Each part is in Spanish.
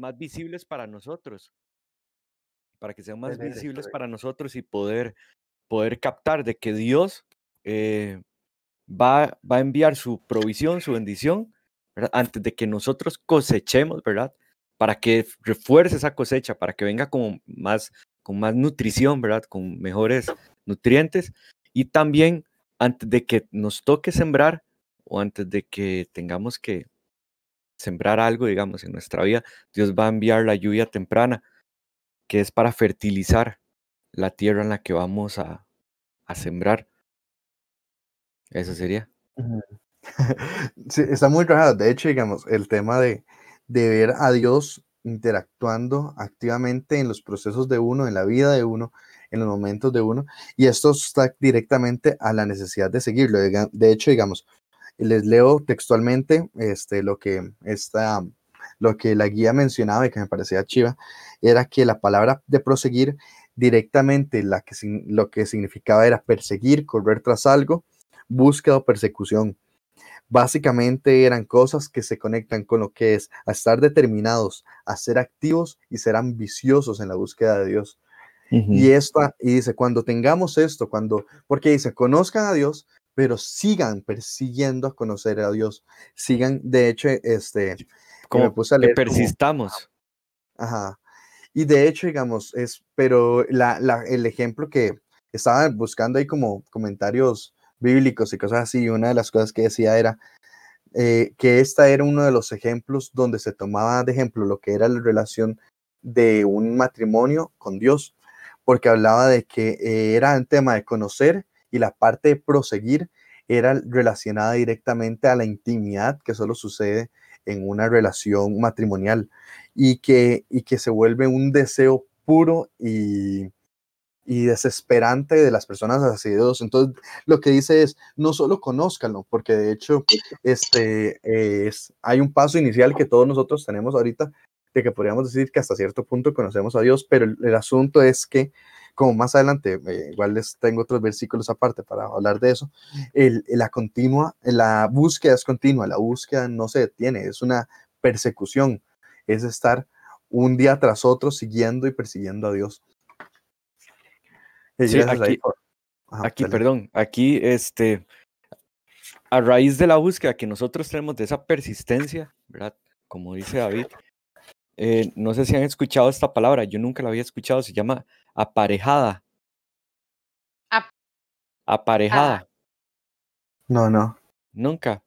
más visibles para nosotros, para que sean más visibles para nosotros y poder, poder captar de que Dios eh, va, va a enviar su provisión, su bendición, antes de que nosotros cosechemos, ¿verdad? Para que refuerce esa cosecha, para que venga con más, con más nutrición, ¿verdad? Con mejores nutrientes y también antes de que nos toque sembrar o antes de que tengamos que sembrar algo, digamos, en nuestra vida, Dios va a enviar la lluvia temprana, que es para fertilizar la tierra en la que vamos a, a sembrar. Eso sería. sí, está muy raro. De hecho, digamos, el tema de, de ver a Dios interactuando activamente en los procesos de uno, en la vida de uno, en los momentos de uno, y esto está directamente a la necesidad de seguirlo. De hecho, digamos, les leo textualmente este, lo, que esta, lo que la guía mencionaba y que me parecía chiva, era que la palabra de proseguir directamente la que, lo que significaba era perseguir, correr tras algo, búsqueda o persecución. Básicamente eran cosas que se conectan con lo que es a estar determinados, a ser activos y ser ambiciosos en la búsqueda de Dios. Y esta, y dice, cuando tengamos esto, cuando, porque dice, conozcan a Dios, pero sigan persiguiendo a conocer a Dios. Sigan, de hecho, este, como puse a leer, que persistamos. ajá. Y de hecho, digamos, es, pero la, la, el ejemplo que estaba buscando ahí como comentarios bíblicos y cosas así, una de las cosas que decía era eh, que esta era uno de los ejemplos donde se tomaba de ejemplo lo que era la relación de un matrimonio con Dios porque hablaba de que eh, era un tema de conocer y la parte de proseguir era relacionada directamente a la intimidad que solo sucede en una relación matrimonial y que, y que se vuelve un deseo puro y, y desesperante de las personas hacia Dios. Entonces, lo que dice es, no solo conózcanlo, porque de hecho este, es, hay un paso inicial que todos nosotros tenemos ahorita, de que podríamos decir que hasta cierto punto conocemos a Dios, pero el, asunto es que, como más adelante, eh, igual les tengo otros versículos aparte para hablar de eso, el, la continua, la búsqueda es continua, la búsqueda no se detiene, es una persecución, es estar un día tras otro siguiendo y persiguiendo a Dios. Sí, aquí, aquí perdón, aquí este, a raíz de la búsqueda que nosotros tenemos de esa persistencia, ¿verdad? Como dice David, eh, no sé si han escuchado esta palabra, yo nunca la había escuchado, se llama aparejada. aparejada. Ah. No, no. Nunca.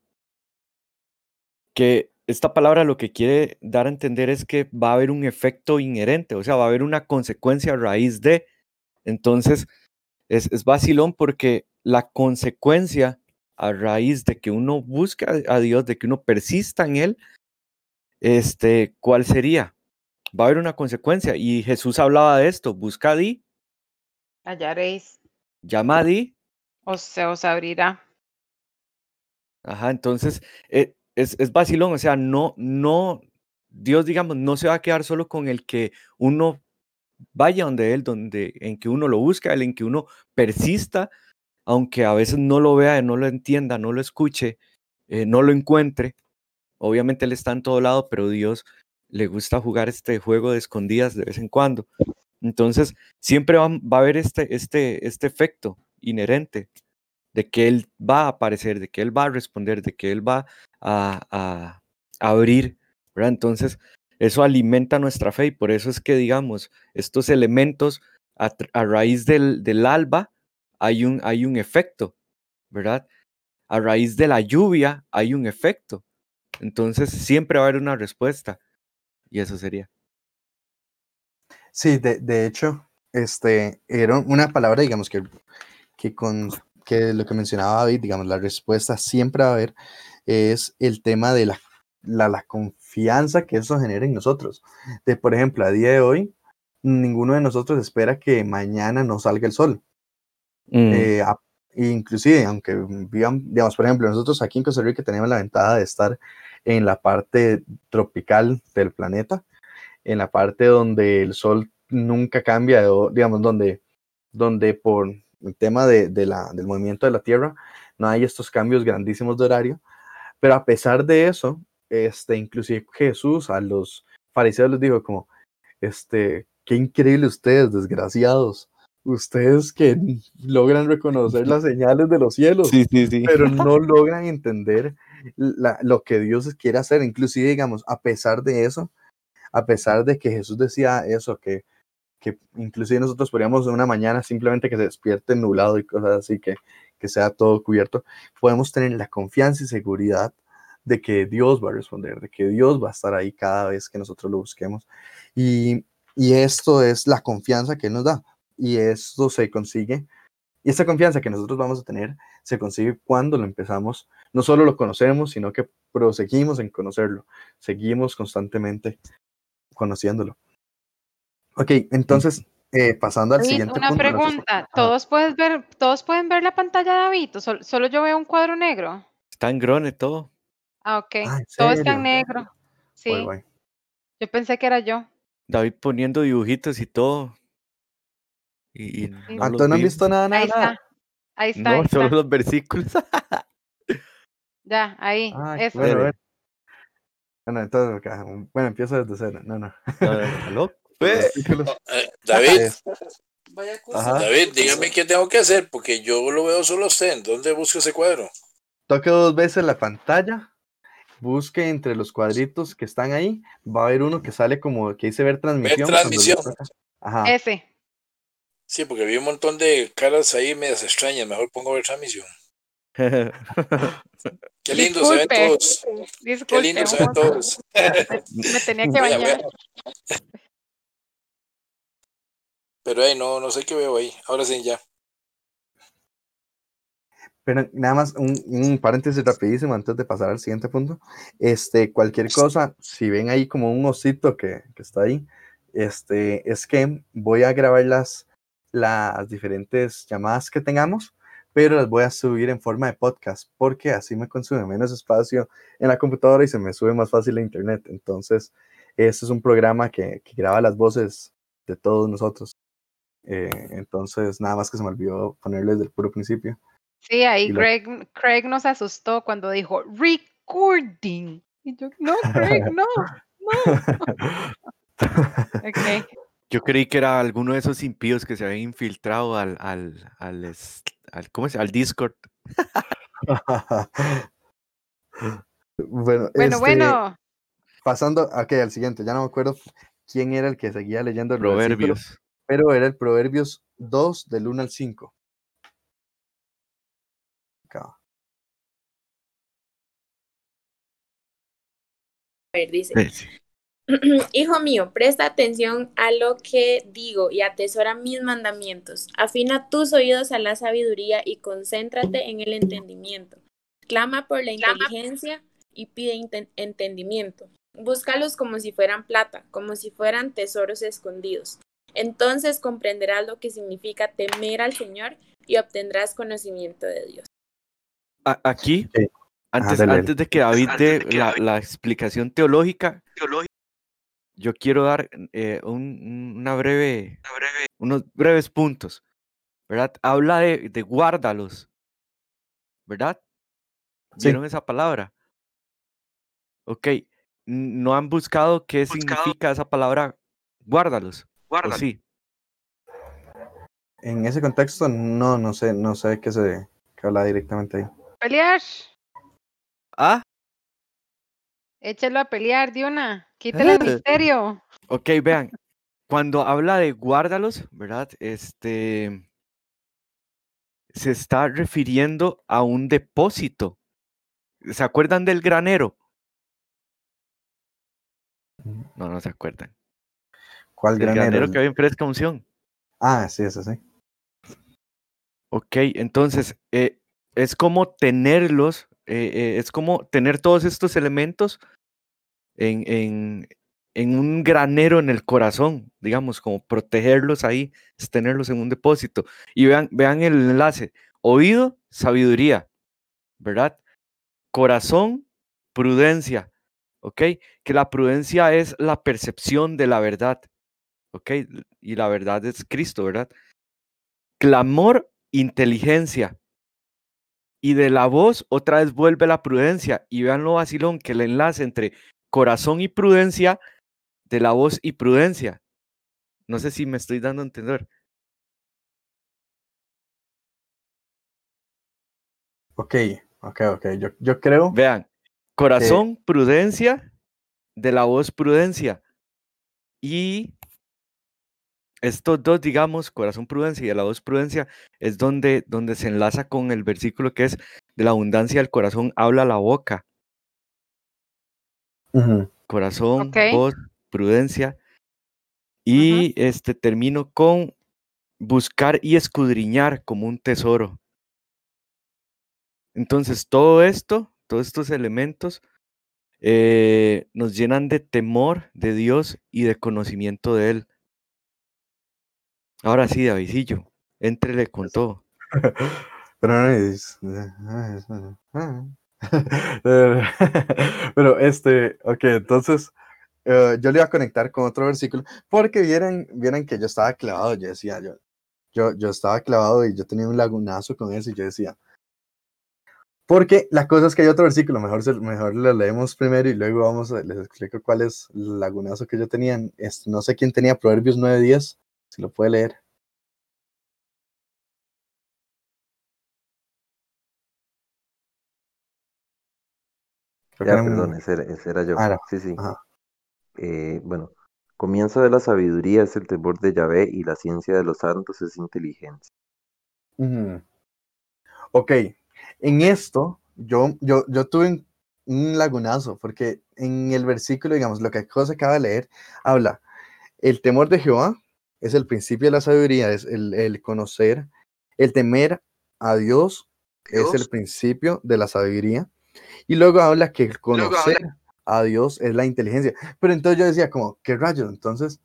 Que esta palabra lo que quiere dar a entender es que va a haber un efecto inherente, o sea, va a haber una consecuencia a raíz de. Entonces, es, es vacilón porque la consecuencia a raíz de que uno busca a Dios, de que uno persista en Él, este, ¿cuál sería? Va a haber una consecuencia. Y Jesús hablaba de esto, busca a Di. Hallaréis. Llama a Di. O se os abrirá. Ajá, entonces eh, es, es vacilón, o sea, no, no, Dios, digamos, no se va a quedar solo con el que uno vaya donde Él, donde, en que uno lo busca, en que uno persista, aunque a veces no lo vea, no lo entienda, no lo escuche, eh, no lo encuentre, Obviamente Él está en todo lado, pero Dios le gusta jugar este juego de escondidas de vez en cuando. Entonces, siempre va, a haber este, este, este efecto inherente de que Él va a aparecer, de que Él va a responder, de que Él va a, abrir. Entonces, eso alimenta nuestra fe y por eso es que, digamos, estos elementos a, raíz del, del, alba hay un, hay un efecto, ¿verdad? A raíz de la lluvia hay un efecto. Entonces siempre va a haber una respuesta y eso sería. Sí, de, de hecho, este, era una palabra, digamos, que, que con que lo que mencionaba David, digamos, la respuesta siempre va a haber, es el tema de la, la, la, confianza que eso genera en nosotros. De, por ejemplo, a día de hoy, ninguno de nosotros espera que mañana no salga el sol. Mm. Eh, inclusive, aunque vivan, digamos, por ejemplo, nosotros aquí en Costa Rica tenemos la ventaja de estar en la parte tropical del planeta, en la parte donde el sol nunca cambia, digamos, donde, donde por el tema de, la, del movimiento de la Tierra no hay estos cambios grandísimos de horario, pero a pesar de eso, este, inclusive Jesús a los fariseos les dijo como, este, qué increíble ustedes, desgraciados. Ustedes que logran reconocer las señales de los cielos, Sí, sí, sí. pero no logran entender la- lo que Dios quiere hacer. Inclusive, digamos, a pesar de eso, a pesar de que Jesús decía eso, que, que inclusive nosotros podríamos una mañana simplemente que se despierte nublado y cosas así, que, que sea todo cubierto, podemos tener la confianza y seguridad de que Dios va a responder, de que Dios va a estar ahí cada vez que nosotros lo busquemos. Y, y esto es la confianza que Él nos da. Y esto se consigue, y esta confianza que nosotros vamos a tener, se consigue cuando lo empezamos, no solo lo conocemos, sino que proseguimos en conocerlo, seguimos constantemente conociéndolo. Ok, entonces, eh, pasando al David, siguiente una punto. pregunta. ¿Todos, puedes ver, ¿Todos pueden ver la pantalla de David? ¿O sol- solo yo veo un cuadro negro? Está en grone todo. Ah, ok. Ah, ¿en Todo está en negro. Sí, guay. yo pensé que era yo. David poniendo dibujitos y todo. Y, y no Ah, ¿Entonces no han vi. visto nada, nada, Ahí está. Ahí está. No, ahí solo está. los versículos. Ya, ahí. Ah, Eso. bueno, bueno. Bueno, entonces, acá, bueno, empiezo desde cero. No, no. ¿aló? Versículos. Eh, David, Es- Ajá. David, dígame qué tengo que hacer, porque yo lo veo solo a usted. ¿En dónde busco ese cuadro? Toque dos veces la pantalla. Busque entre los cuadritos que están ahí. Va a haber uno que sale como que dice ver transmisión. le transmisión. Ajá. Ese. Sí, porque vi un montón de caras ahí medias extrañas. Mejor pongo a ver transmisión. Qué lindo se ven Disculpe. todos. Qué Disculpe. lindo se ven todos. Me tenía que bañar. Pero ahí no, no sé qué veo ahí. Ahora sí, ya. Pero nada más un, un paréntesis rapidísimo antes de pasar al siguiente punto. Este, cualquier cosa, si ven ahí como un osito que, que está ahí, este, es que voy a grabar las, las diferentes llamadas que tengamos, pero las voy a subir en forma de podcast, porque así me consume menos espacio en la computadora y se me sube más fácil a internet. Entonces, este es un programa que, que graba las voces de todos nosotros. Eh, entonces, nada más que se me olvidó ponerles del puro principio. Sí, ahí lo- Craig, Craig nos asustó cuando dijo recording. Y yo, no, Craig, no, no. Ok. Yo creí que era alguno de esos impíos que se habían infiltrado al, al, al, es- al- ¿cómo llama? al Discord. bueno, Bueno, este, bueno. pasando ok, al siguiente, ya no me acuerdo quién era el que seguía leyendo el Proverbios. pero era el Proverbios 2 del 1 al 5. Acá. A ver, dice, sí. Hijo mío, presta atención a lo que digo y atesora mis mandamientos. Afina tus oídos a la sabiduría y concéntrate en el entendimiento. Clama por la inteligencia y pide entendimiento. Búscalos como si fueran plata, como si fueran tesoros escondidos. Entonces comprenderás lo que significa temer al Señor y obtendrás conocimiento de Dios. Aquí, antes, de que David dé la, la explicación teológica, yo quiero dar eh, un- un- una breve, unos breves puntos, ¿verdad? Habla de, de guárdalos, ¿verdad? Sí. ¿Vieron esa palabra? Ok, ¿no han buscado qué significa esa palabra guárdalos? ¿O sí? En ese contexto, no, no sé, no sé qué se qué habla directamente ahí. Pelear. Ah, Échalo a pelear de una. Quítale el misterio. ok, vean, cuando habla de guárdalos, ¿verdad? Este se está refiriendo a un depósito. ¿Se acuerdan del granero? No, no se acuerdan. ¿Cuál El granero? granero que había en Fresca Unción. Ah, sí, ese sí. Ok, entonces eh, es como tenerlos, eh, eh, es como tener todos estos elementos en, en, en un granero en el corazón, digamos, como protegerlos ahí, es tenerlos en un depósito. Y vean, vean el enlace, oído, sabiduría, ¿verdad? Corazón, prudencia, ¿ok? Que la prudencia es la percepción de la verdad, ¿ok? Y la verdad es Cristo, ¿verdad? Clamor, inteligencia. Y de la voz otra vez vuelve la prudencia. Y vean lo vacilón que el enlace entre corazón y prudencia de la voz y prudencia. No sé si me estoy dando a entender. Ok, ok, ok. Yo, yo creo. Vean, corazón, prudencia, de la voz, prudencia. Y estos dos, digamos, corazón, prudencia y de la voz, prudencia, es donde, donde se enlaza con el versículo que es de la abundancia del corazón habla la boca. Corazón, voz, prudencia. Y este termino con buscar y escudriñar como un tesoro. Entonces, todo esto, todos estos elementos eh, nos llenan de temor de Dios y de conocimiento de Él. Ahora sí, Davidillo, éntrele con todo. Pero no es. Pero este, ok, entonces eh, yo le iba a conectar con otro versículo porque vieran, vieran que yo estaba clavado, yo decía, yo, yo, yo estaba clavado y yo tenía un lagunazo con eso y yo decía, porque la cosa es que hay otro versículo, mejor, mejor lo leemos primero y luego vamos a, les explico cuál es el lagunazo que yo tenía. Este, no sé quién tenía Proverbios 9.10, si lo puede leer. Ya, un- perdón, ese era, ese era yo. Ah. Sí, sí. Eh, bueno, comienzo de la sabiduría es el temor de Yahvé y la ciencia de los santos es inteligencia. Ujú. Ok, en esto yo, yo, yo tuve un, un lagunazo, porque en el versículo, digamos, lo que José acaba de leer, habla, el temor de Jehová es el principio de la sabiduría, es el, el conocer, el temer a Dios es el principio de la sabiduría, y luego habla que el conocer a Dios es la inteligencia. Pero entonces yo decía como, ¿qué rayos? Entonces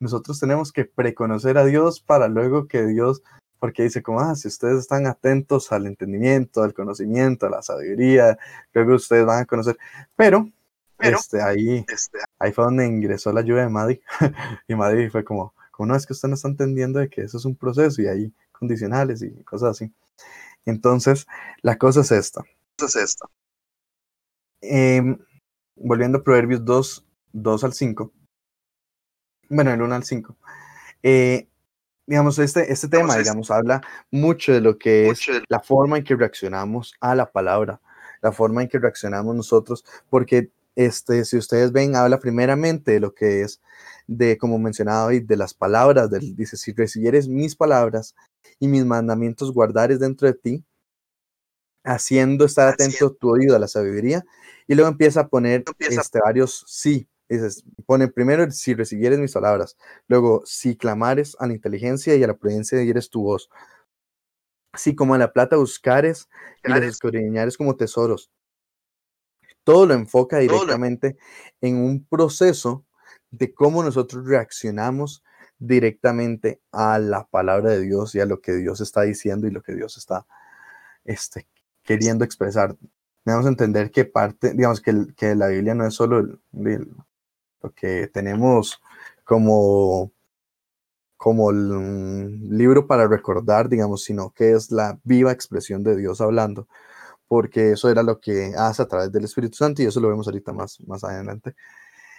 nosotros tenemos que preconocer a Dios para luego que Dios porque dice como, ah, si ustedes están atentos al entendimiento, al conocimiento, a la sabiduría, luego ustedes van a conocer. Pero, este, ahí, ahí fue donde ingresó la ayuda de Maddy. y Maddy fue como, como, no, es que usted no está entendiendo de que eso es un proceso y hay condicionales y cosas así. Entonces, la cosa es esta. es esta. Em, volviendo a Proverbios 2, 2 al 5. Bueno, el 1 al 5. Eh, digamos, este, este tema, Digamos, este- digamos, habla mucho de lo que es Mucho de- la forma en que reaccionamos a la palabra, la forma en que reaccionamos nosotros, porque este, si ustedes ven, habla primeramente de lo que es, de como mencionaba hoy, de las palabras, del, dice, si recibieres mis palabras y mis mandamientos guardares dentro de ti, haciendo estar atento tu oído a la sabiduría, y luego empieza a poner Empieza- este, varios sí, dices, pone primero si recibieres mis palabras, luego si clamares a la inteligencia y a la prudencia dieres tu voz, si como a la plata buscares y las escudriñares como tesoros. Todo lo enfoca lo- directamente en un proceso de cómo nosotros reaccionamos directamente a la palabra de Dios y a lo que Dios está diciendo y lo que Dios está este, queriendo expresar. Debemos entender que parte, digamos, que, que la Biblia no es solo el- el- lo que tenemos como, como el mm, libro para recordar, digamos, sino que es la viva expresión de Dios hablando, porque eso era lo que hace a través del Espíritu Santo y eso lo vemos ahorita más, más adelante,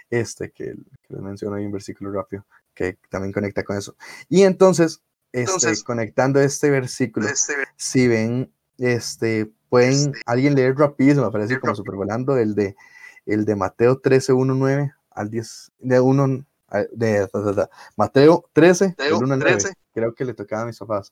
este que, que les menciono ahí un versículo rápido que también conecta con eso. Y entonces, este, Entonces- conectando este versículo, Este, si ven, este, pueden Este, alguien leer rapidísimo, me parece como rápido. supervolando el de el de Mateo 13, 1, 9 al 10, de 1, a- de, ta, ta, Mateo 13, del Mateo 1 al 9. 13. Creo que le tocaba a mis papás.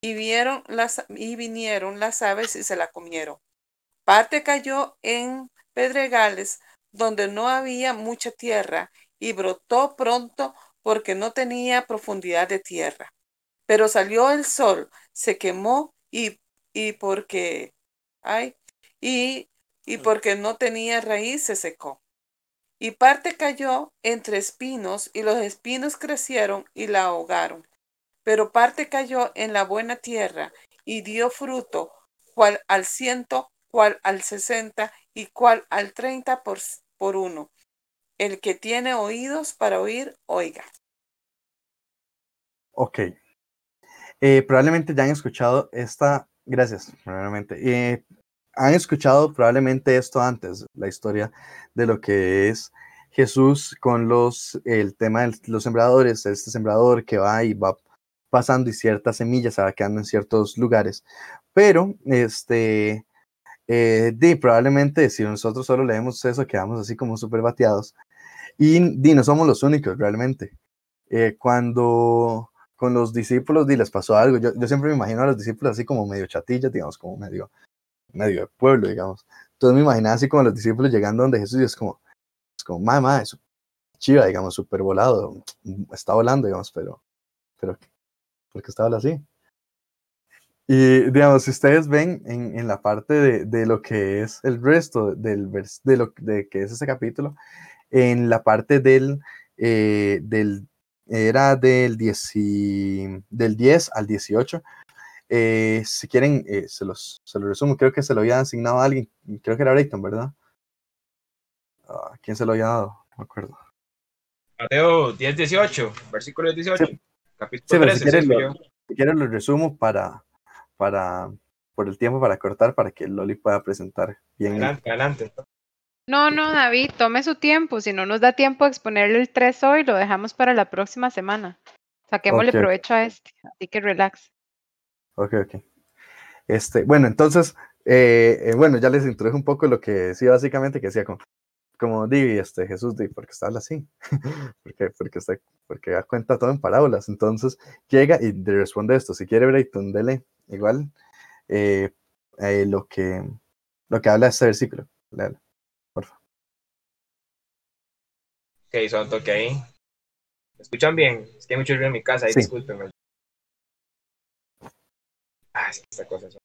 y vieron las y vinieron las aves y se la comieron. Parte cayó en pedregales donde no había mucha tierra y brotó pronto porque no tenía profundidad de tierra. Pero salió el sol, se quemó y y porque, ay, y, y porque no tenía raíz se secó. Y parte cayó entre espinos y los espinos crecieron y la ahogaron. Pero parte cayó en la buena tierra y dio fruto, cual al ciento, cual al sesenta y cual al treinta por, por uno. El que tiene oídos para oír, oiga. Ok. Eh, probablemente ya han escuchado esta, gracias, probablemente. Eh, han escuchado probablemente esto antes, la historia de lo que es Jesús con los, el tema de los sembradores, este sembrador que va y va pasando y ciertas semillas se va quedando en ciertos lugares. Pero, este, eh, di, probablemente si nosotros solo leemos eso, quedamos así como súper bateados. Y di, no somos los únicos realmente. Eh, cuando con los discípulos di, les pasó algo, yo, yo siempre me imagino a los discípulos así como medio chatillas, digamos, como medio, medio de pueblo, digamos. Entonces me imaginaba así como los discípulos llegando donde Jesús y es como, es como, mamá, es chiva, digamos, súper volado, está volando, digamos, pero, pero, ¿por qué está volando así? Y digamos, si ustedes ven en, en la parte de, de, lo que es el resto del vers, de lo de que es ese capítulo, en la parte del, eh, del era del, 10, del 10 al 18. Eh, si quieren, eh, se, los, se los resumo. Creo que se lo había asignado a alguien. Creo que era Brayton, ¿verdad? Uh, ¿Quién se lo había dado? No me acuerdo. Mateo 10, 18, versículo 18. Sí. Capítulo Sí, pero 13. si quieren, sí, lo, si quieren lo resumo para, para, por el tiempo para cortar, para que Loli pueda presentar bien. el- Adelante, adelante. No, no, David, tome su tiempo. Si no nos da tiempo de exponerle el 3 hoy, lo dejamos para la próxima semana. Saquémosle provecho a este, así que relax. Ok, ok. Este, bueno, entonces, eh, eh, bueno, ya les introduje un poco lo que decía básicamente, que decía como, como di, este, Jesús, di, porque está habla así, porque, porque, está, porque da cuenta todo en parábolas, entonces llega y le responde esto, si quiere Brayton, dele igual eh, eh, lo, que, lo que habla este versículo, léalo, por favor. Ok, son toque ahí. ¿Me escuchan bien? Es que hay mucho ruido en mi casa, ahí Sí. discúlpenme. Ah, es que esta cosa. es-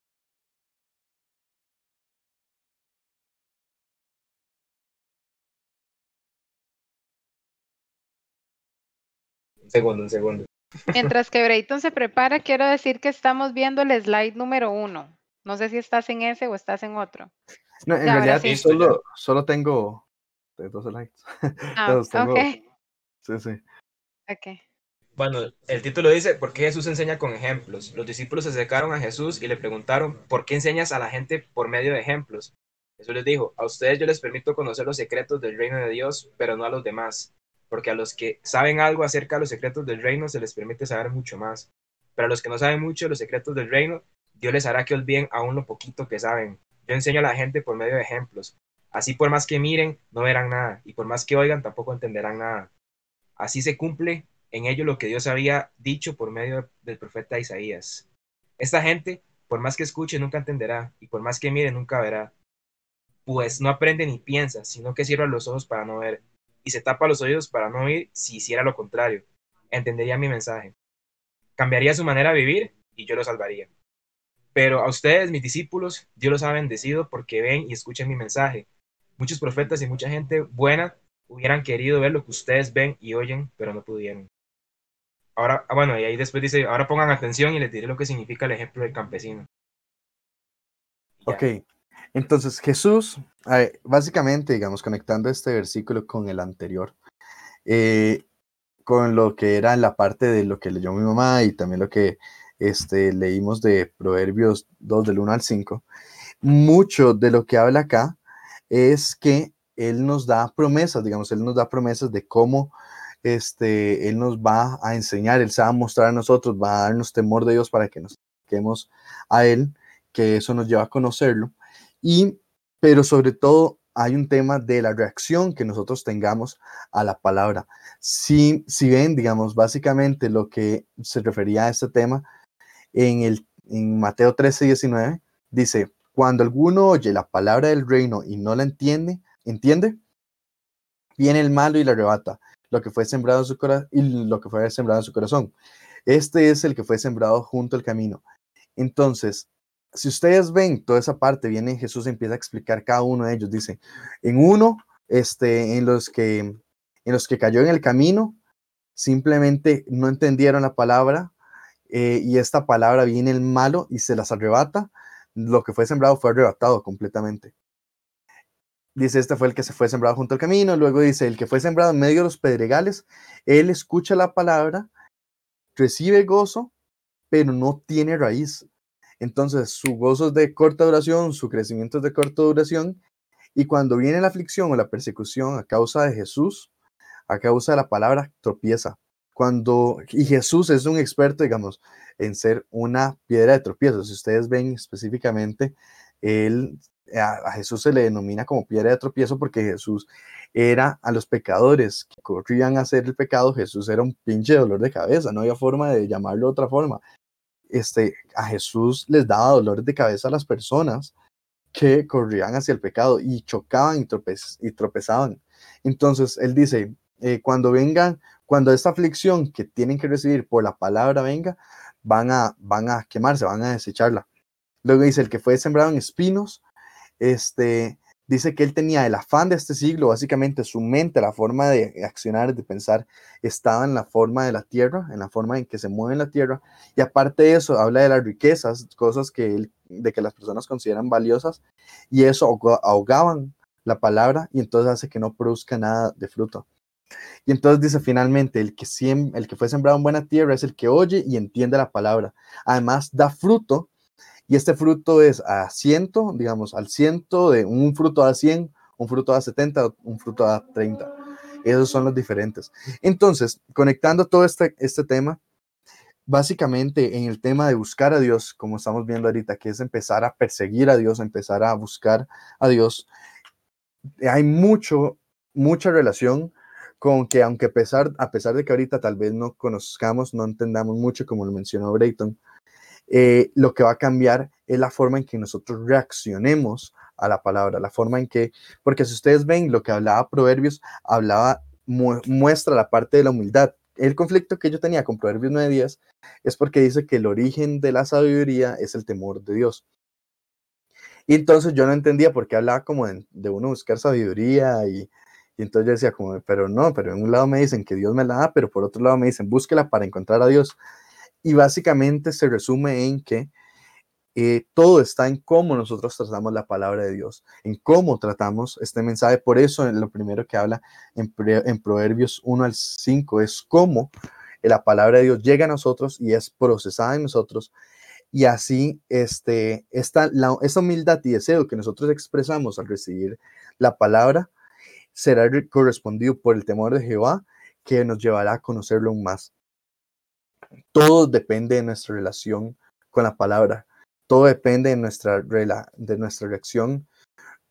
Un segundo, un segundo. Mientras que Brayton se prepara, quiero decir que estamos viendo el slide número uno. No sé si estás en ese o estás en otro. No, en Ya, realidad sí. Solo, solo tengo dos slides. Ah, tengo- ok, Sí, sí. ok. Bueno, el título dice, ¿por qué Jesús enseña con ejemplos? Los discípulos se acercaron a Jesús y le preguntaron, ¿por qué enseñas a la gente por medio de ejemplos? Jesús les dijo, a ustedes yo les permito conocer los secretos del reino de Dios, pero no a los demás, porque a los que saben algo acerca de los secretos del reino se les permite saber mucho más. Pero a los que no saben mucho de los secretos del reino, Dios les hará que olviden aún lo poquito que saben. Yo enseño a la gente por medio de ejemplos. Así por más que miren, no verán nada, y por más que oigan, tampoco entenderán nada. Así se cumple en ello lo que Dios había dicho por medio del profeta Isaías. Esta gente, por más que escuche, nunca entenderá, y por más que mire, nunca verá. Pues no aprende ni piensa, sino que cierra los ojos para no ver, y se tapa los oídos para no oír si hiciera lo contrario. Entendería mi mensaje. Cambiaría su manera de vivir, y yo lo salvaría. Pero a ustedes, mis discípulos, Dios los ha bendecido porque ven y escuchan mi mensaje. Muchos profetas y mucha gente buena hubieran querido ver lo que ustedes ven y oyen, pero no pudieron. Ahora, ah, bueno, y ahí después dice, ahora pongan atención y les diré lo que significa el ejemplo del campesino. Ya. Ok, entonces Jesús, eh, básicamente, digamos, conectando este versículo con el anterior, eh, con lo que era la parte de lo que leyó mi mamá y también lo que este, leímos de Proverbios 2 del 1 al 5, mucho de lo que habla acá es que Él nos da promesas, digamos, Él nos da promesas de cómo este, Él nos va a enseñar, Él se va a mostrar a nosotros, va a darnos temor de Dios para que nos quedemos a Él, que eso nos lleva a conocerlo. Y, pero sobre todo hay un tema de la reacción que nosotros tengamos a la palabra. Si, si ven, digamos, básicamente lo que se refería a este tema en, el, en Mateo 13, 19, dice, cuando alguno oye la palabra del reino y no la entiende, entiende, viene el malo y la arrebata lo que fue sembrado en su corazón y lo que fue sembrado en su corazón. Este es el que fue sembrado junto al camino. Entonces, si ustedes ven toda esa parte, viene Jesús empieza a explicar cada uno de ellos. Dice, en uno, este, en los que, en los que cayó en el camino, simplemente no entendieron la palabra eh, y esta palabra viene el malo y se las arrebata. Lo que fue sembrado fue arrebatado completamente. Dice, este fue el que se fue sembrado junto al camino. Luego dice, el que fue sembrado en medio de los pedregales, él escucha la palabra, recibe gozo, pero no tiene raíz. Entonces, su gozo es de corta duración, su crecimiento es de corta duración. Y cuando viene la aflicción o la persecución a causa de Jesús, a causa de la palabra, tropieza. Cuando, y Jesús es un experto, digamos, en ser una piedra de tropiezo. Si ustedes ven específicamente, él a, Jesús se le denomina como piedra de tropiezo porque Jesús era a los pecadores que corrían a hacer el pecado, Jesús era un pinche dolor de cabeza, no había forma de llamarlo de otra forma. Este, a Jesús les daba dolor de cabeza a las personas que corrían hacia el pecado y chocaban y, y tropezaban. Entonces, él dice, eh, cuando vengan, cuando esta aflicción que tienen que recibir por la palabra venga, van a, van a quemarse, van a desecharla. Luego dice, el que fue sembrado en espinos, este, dice que él tenía el afán de este siglo, básicamente su mente, la forma de accionar, de pensar, estaba en la forma de la tierra, en la forma en que se mueve la tierra, y aparte de eso, habla de las riquezas, cosas que él, de que las personas consideran valiosas, y eso ahogaban la palabra, y entonces hace que no produzca nada de fruto. Y entonces dice finalmente, el que, el que fue sembrado en buena tierra es el que oye y entiende la palabra. Además, da fruto y este fruto es a ciento, digamos, al ciento de un fruto a 100, un fruto a 70, un fruto a 30. Esos son los diferentes. Entonces, conectando todo este, este tema, básicamente en el tema de buscar a Dios, como estamos viendo ahorita, que es empezar a perseguir a Dios, empezar a buscar a Dios, hay mucho, mucha relación con que aunque pesar, a pesar de que ahorita tal vez no conozcamos, no entendamos mucho, como lo mencionó Brayton, eh, lo que va a cambiar es la forma en que nosotros reaccionemos a la palabra, la forma en que, porque si ustedes ven lo que hablaba Proverbios, hablaba, muestra la parte de la humildad. El conflicto que yo tenía con Proverbios 9.10 es porque dice que el origen de la sabiduría es el temor de Dios. Y entonces yo no entendía por qué hablaba como de, uno buscar sabiduría y, y, entonces yo decía como, pero no, pero en un lado me dicen que Dios me la da, pero por otro lado me dicen búsquela para encontrar a Dios. Y básicamente se resume en que eh, todo está en cómo nosotros tratamos la palabra de Dios, en cómo tratamos este mensaje. Por eso lo primero que habla en, Proverbios 1 al 5 es cómo la palabra de Dios llega a nosotros y es procesada en nosotros. Y así, este, esta, la, esta humildad y deseo que nosotros expresamos al recibir la palabra será correspondido por el temor de Jehová que nos llevará a conocerlo aún más. Todo depende de nuestra relación con la palabra. Todo depende de nuestra, de nuestra reacción,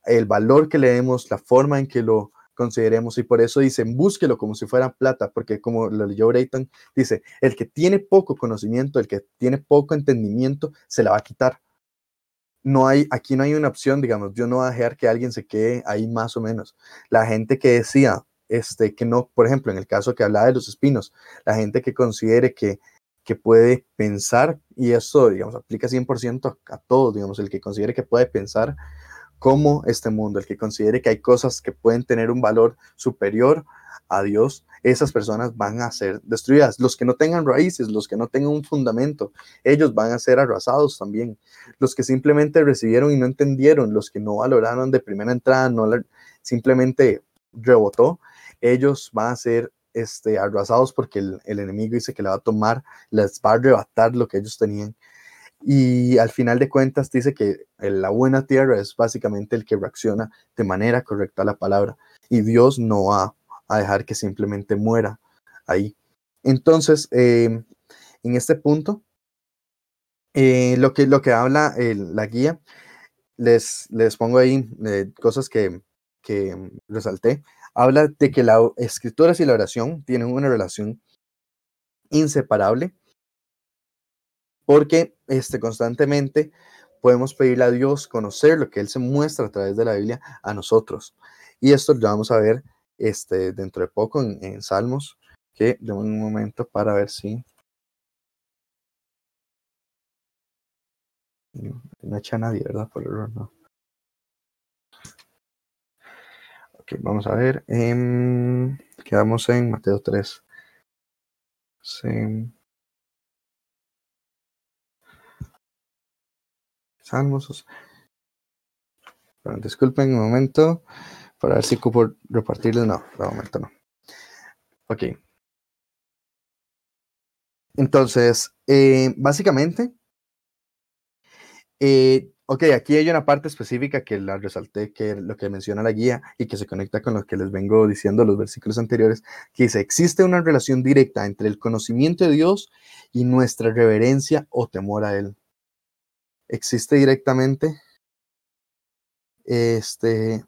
el valor que le demos, la forma en que lo consideremos. Y por eso dicen, búsquelo como si fuera plata, porque como lo leyó Brayton, dice, el que tiene poco conocimiento, el que tiene poco entendimiento, se la va a quitar. No hay, aquí no hay una opción, digamos, yo no voy a dejar que alguien se quede ahí más o menos. La gente que decía, este, que no, por ejemplo, en el caso que hablaba de los espinos, la gente que considere que, que puede pensar, y eso, digamos, aplica 100% a, todos, digamos, el que considere que puede pensar como este mundo, el que considere que hay cosas que pueden tener un valor superior a Dios, esas personas van a ser destruidas. Los que no tengan raíces, los que no tengan un fundamento, ellos van a ser arrasados también. Los que simplemente recibieron y no entendieron, los que no valoraron de primera entrada, no simplemente rebotó, ellos van a ser este, arrasados porque el, enemigo dice que le va a tomar, les va a arrebatar lo que ellos tenían. Y al final de cuentas dice que la buena tierra es básicamente el que reacciona de manera correcta a la palabra. Y Dios no va a dejar que simplemente muera ahí. Entonces, em, en este punto, eh, lo, que, lo que habla la guía, les, les pongo ahí eh, cosas que, que resalté habla de que la escritura y la oración tienen una relación inseparable porque este, constantemente podemos pedirle a Dios conocer lo que Él se muestra a través de la Biblia a nosotros. Y esto lo vamos a ver este, dentro de poco en, en Salmos, que de un momento para ver si no echa a nadie, ¿verdad? Por error, no. Vamos a ver. em, quedamos en Mateo 3. Sí. Salmos. Bueno, disculpen un momento para ver si ocupo repartirles. No, de momento no. Ok. Entonces, eh, básicamente, eh, ok, aquí hay una parte específica que la resalté, que lo que menciona la guía y que se conecta con lo que les vengo diciendo los versículos anteriores, que dice, existe una relación directa entre el conocimiento de Dios y nuestra reverencia o temor a Él. Existe directamente. Este,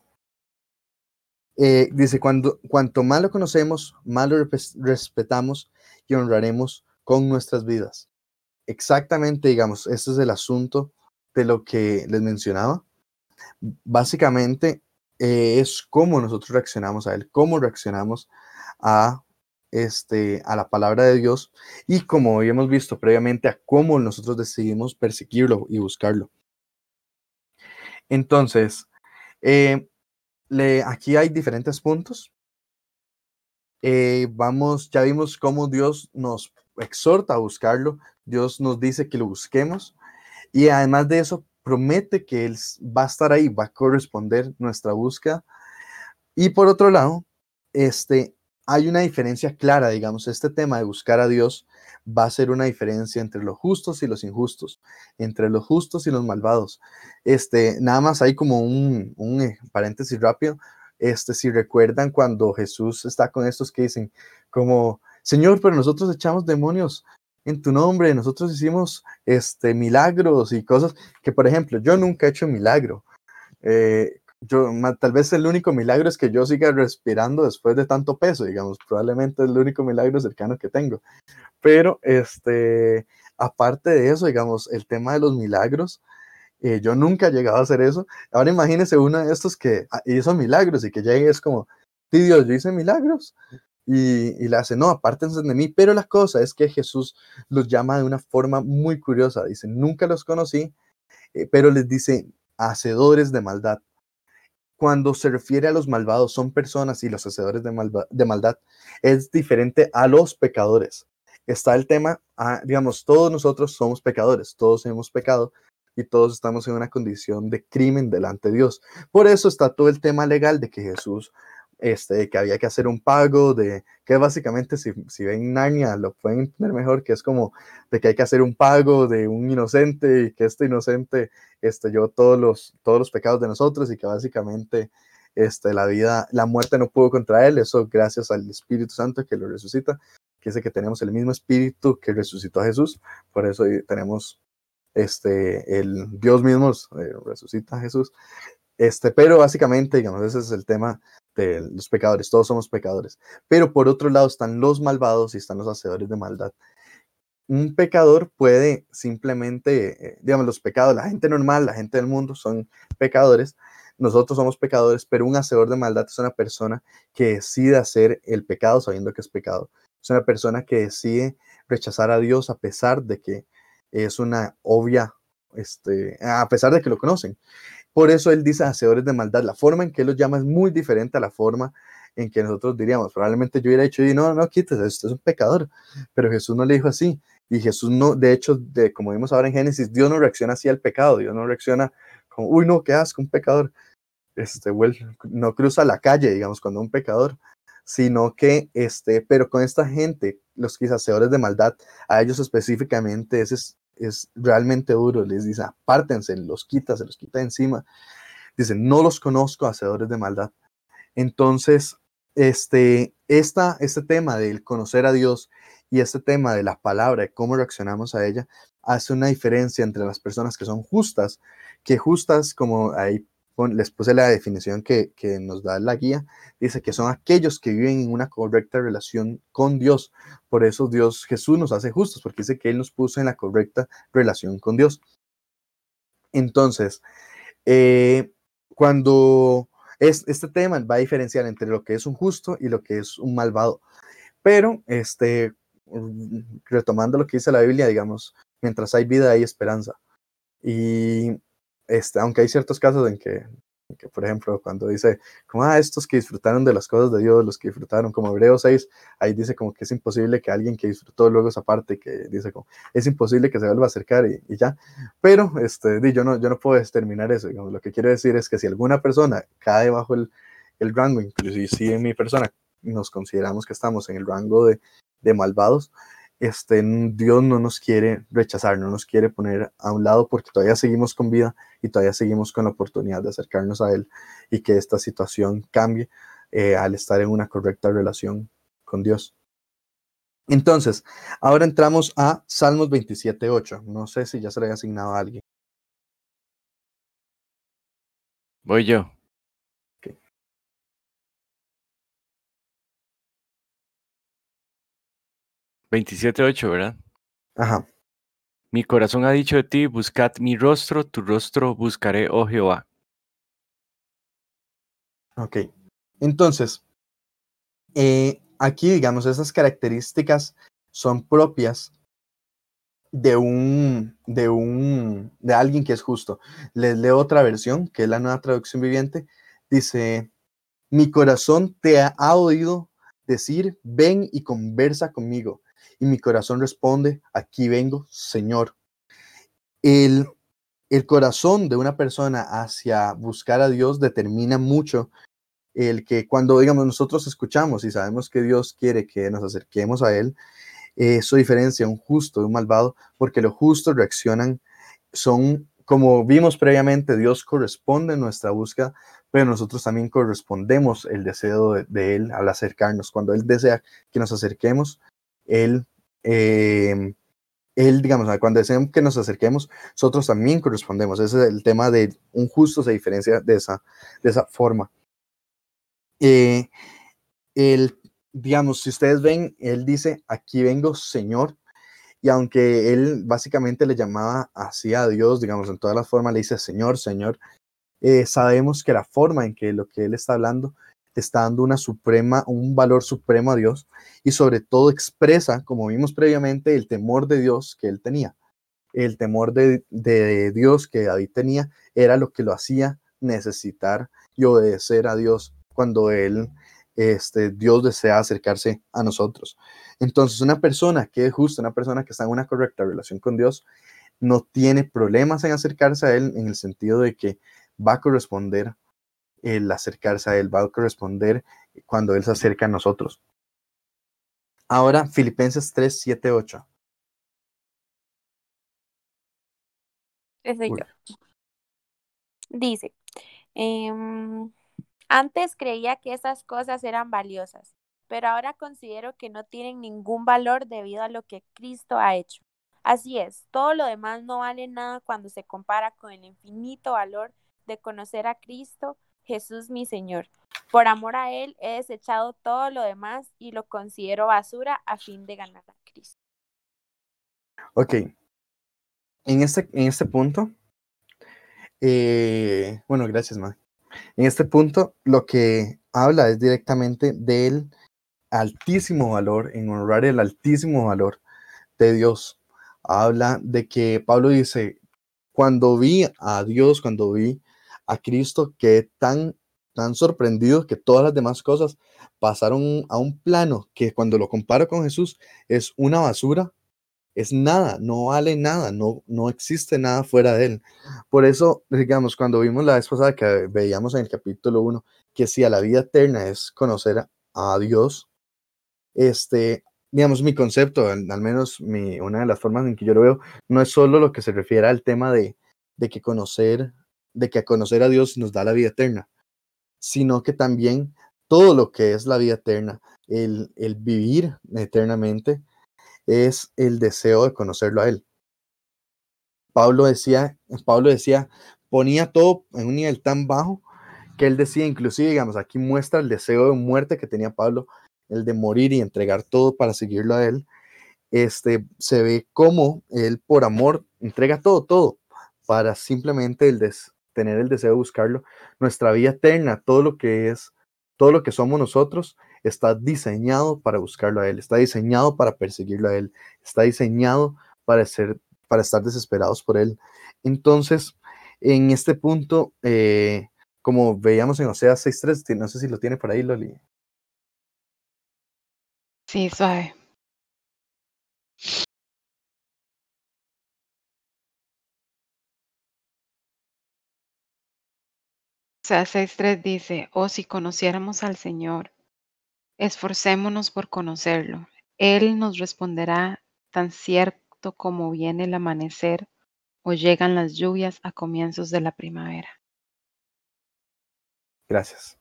eh, dice, cuando, cuanto más lo conocemos, más lo respe- respetamos y honraremos con nuestras vidas. Exactamente, digamos, ese es el asunto de lo que les mencionaba. Básicamente eh, es cómo nosotros reaccionamos a él, cómo reaccionamos a, este, a la palabra de Dios y como habíamos visto previamente, a cómo nosotros decidimos perseguirlo y buscarlo. Entonces, eh, aquí hay diferentes puntos. Eh, vamos, ya vimos cómo Dios nos exhorta a buscarlo, Dios nos dice que lo busquemos y además de eso promete que Él va a estar ahí, va a corresponder nuestra búsqueda. Y por otro lado, este, hay una diferencia clara, digamos, este tema de buscar a Dios va a ser una diferencia entre los justos y los injustos, entre los justos y los malvados. Este, nada más hay como un, un eh, paréntesis rápido. Este, si recuerdan cuando Jesús está con estos que dicen como, Señor, pero nosotros echamos demonios en tu nombre, nosotros hicimos este, milagros y cosas que, por ejemplo, yo nunca he hecho milagro. Eh, yo, tal vez el único milagro es que yo siga respirando después de tanto peso, digamos, probablemente es el único milagro cercano que tengo. Pero, este, aparte de eso, digamos, el tema de los milagros, eh, yo nunca he llegado a hacer eso. Ahora imagínese uno de estos que ah, hizo milagros y que llegue y es como, sí, Dios, yo hice milagros. Y, y le hace, no, apártense de mí. Pero la cosa es que Jesús los llama de una forma muy curiosa. Dice, nunca los conocí, eh, pero les dice, hacedores de maldad. Cuando se refiere a los malvados, son personas y los hacedores de, maldad es diferente a los pecadores. Está el tema, ah, digamos, todos nosotros somos pecadores, todos hemos pecado y todos estamos en una condición de crimen delante de Dios. Por eso está todo el tema legal de que Jesús, este, que había que hacer un pago, de que básicamente si, si ven Narnia lo pueden entender mejor, que es como de que hay que hacer un pago de un inocente y que este inocente este, llevó todos los, todos los pecados de nosotros y que básicamente este, la vida, la muerte no pudo contra él, eso gracias al Espíritu Santo que lo resucita, que dice que tenemos el mismo Espíritu que resucitó a Jesús, por eso tenemos este, el Dios mismo eh, resucita a Jesús, este, pero básicamente, digamos, ese es el tema los pecadores, todos somos pecadores, pero por otro lado están los malvados y están los hacedores de maldad. Un pecador puede simplemente, eh, digamos, los pecados, la gente normal, la gente del mundo son pecadores, nosotros somos pecadores, pero un hacedor de maldad es una persona que decide hacer el pecado sabiendo que es pecado. Es una persona que decide rechazar a Dios a pesar de que es una obvia, este, a pesar de que lo conocen. Por eso él dice hacedores de maldad. La forma en que él los llama es muy diferente a la forma en que nosotros diríamos. Probablemente yo hubiera dicho, "Y no, no, quítese, usted es un pecador. Pero Jesús no le dijo así. Y Jesús no, de hecho, de, como vimos ahora en Génesis, Dios no reacciona así al pecado. Dios no reacciona como, uy, no, qué asco, un pecador. Este, no cruza la calle, digamos, cuando un pecador, sino que, este, pero con esta gente, los que hacedores de maldad, a ellos específicamente, ese es, es realmente duro. Les dice, apártense, los quita, se los quita encima. Dice, no los conozco, hacedores de maldad. Entonces, este, esta, este tema del conocer a Dios y este tema de la palabra, de cómo reaccionamos a ella, hace una diferencia entre las personas que son justas, que justas, como ahí les puse la definición que, nos da la guía, dice que son aquellos que viven en una correcta relación con Dios. Por eso Dios, Jesús nos hace justos, porque dice que Él nos puso en la correcta relación con Dios. Entonces, eh, cuando es, este tema va a diferenciar entre lo que es un justo y lo que es un malvado. Pero, este, retomando lo que dice la Biblia, digamos, mientras hay vida hay esperanza. Y este, aunque hay ciertos casos en que, por ejemplo, cuando dice, como, ah, estos que disfrutaron de las cosas de Dios, los que disfrutaron, como Hebreos 6, ahí dice como que es imposible que alguien que disfrutó luego esa parte, que dice como, es imposible que se vuelva a acercar y, ya. Pero este, yo, no, yo no puedo determinar eso. lo que quiero decir es que si alguna persona cae bajo el, el rango, inclusive si en mi persona nos consideramos que estamos en el rango de, de malvados, este, Dios no nos quiere rechazar, no nos quiere poner a un lado porque todavía seguimos con vida y todavía seguimos con la oportunidad de acercarnos a Él y que esta situación cambie eh, al estar en una correcta relación con Dios. Entonces, ahora entramos a Salmos 27.8. No sé si ya se le haya asignado a alguien. Voy yo. 27.8, ¿verdad? Ajá. Mi corazón ha dicho de ti, buscad mi rostro, tu rostro buscaré, oh Jehová. Ok. Entonces, eh, aquí, digamos, esas características son propias de un, de un, de alguien que es justo. Les leo otra versión, que es la nueva traducción viviente. Dice, mi corazón te ha oído decir, ven y conversa conmigo. Y mi corazón responde, aquí vengo, Señor. El, el corazón de una persona hacia buscar a Dios determina mucho el que cuando, digamos, nosotros escuchamos y sabemos que Dios quiere que nos acerquemos a Él, eso diferencia un justo de un malvado, porque los justos reaccionan, son, como vimos previamente, Dios corresponde en nuestra búsqueda, pero nosotros también correspondemos el deseo de, de Él al acercarnos. Cuando Él desea que nos acerquemos, Él, eh, Él, digamos, cuando desean que nos acerquemos, nosotros también correspondemos. Ese es el tema de un justo se diferencia de esa, de esa forma. Eh, el, digamos, si ustedes ven, él dice, aquí vengo, Señor. Y aunque él básicamente le llamaba así a Dios, digamos, en todas las formas le dice Señor, Señor, eh, sabemos que la forma en que lo que él está hablando está dando una suprema, un valor supremo a Dios y sobre todo expresa, como vimos previamente, el temor de Dios que él tenía. El temor de, de Dios que David tenía era lo que lo hacía necesitar y obedecer a Dios cuando él, este, Dios desea acercarse a nosotros. Entonces, una persona que es justa, una persona que está en una correcta relación con Dios, no tiene problemas en acercarse a Él en el sentido de que va a corresponder el acercarse a Él, va a corresponder cuando Él se acerca a nosotros. Ahora, Filipenses 3, 7, 8. Ese Uy. yo. Dice, em, antes creía que esas cosas eran valiosas, pero ahora considero que no tienen ningún valor debido a lo que Cristo ha hecho. Así es, todo lo demás no vale nada cuando se compara con el infinito valor de conocer a Cristo, Jesús mi Señor. Por amor a Él he desechado todo lo demás y lo considero basura a fin de ganar a Cristo. Ok. En este, en este punto, eh, bueno, gracias, Ma. En este punto, lo que habla es directamente del altísimo valor, en honrar el altísimo valor de Dios. Habla de que Pablo dice, cuando vi a Dios, cuando vi a Cristo, quedé tan, tan sorprendido que todas las demás cosas pasaron a un plano que cuando lo comparo con Jesús es una basura, es nada, no vale nada, no, no existe nada fuera de él. Por eso, digamos, cuando vimos la vez pasada que veíamos en el capítulo 1, que si a la vida eterna es conocer a, a Dios, este, digamos, mi concepto, al, al menos mi, una de las formas en que yo lo veo, no es solo lo que se refiere al tema de, de que conocer, de que conocer a Dios nos da la vida eterna, sino que también todo lo que es la vida eterna, el, el vivir eternamente, es el deseo de conocerlo a Él. Pablo decía, Pablo decía, ponía todo en un nivel tan bajo que él decía, inclusive, digamos, aquí muestra el deseo de muerte que tenía Pablo, el de morir y entregar todo para seguirlo a Él. Este, se ve cómo Él por amor entrega todo, todo, para simplemente el des, tener el deseo de buscarlo. Nuestra vida eterna, todo lo que es, todo lo que somos nosotros, está diseñado para buscarlo a Él, está diseñado para perseguirlo a Él, está diseñado para ser para estar desesperados por Él. Entonces, en este punto, eh, como veíamos en Oseas 6.3, no sé si lo tiene por ahí, Loli. Sí, suave. O sea, 6.3 dice, oh, si conociéramos al Señor, esforcémonos por conocerlo. Él nos responderá tan cierto como viene el amanecer o llegan las lluvias a comienzos de la primavera. Gracias.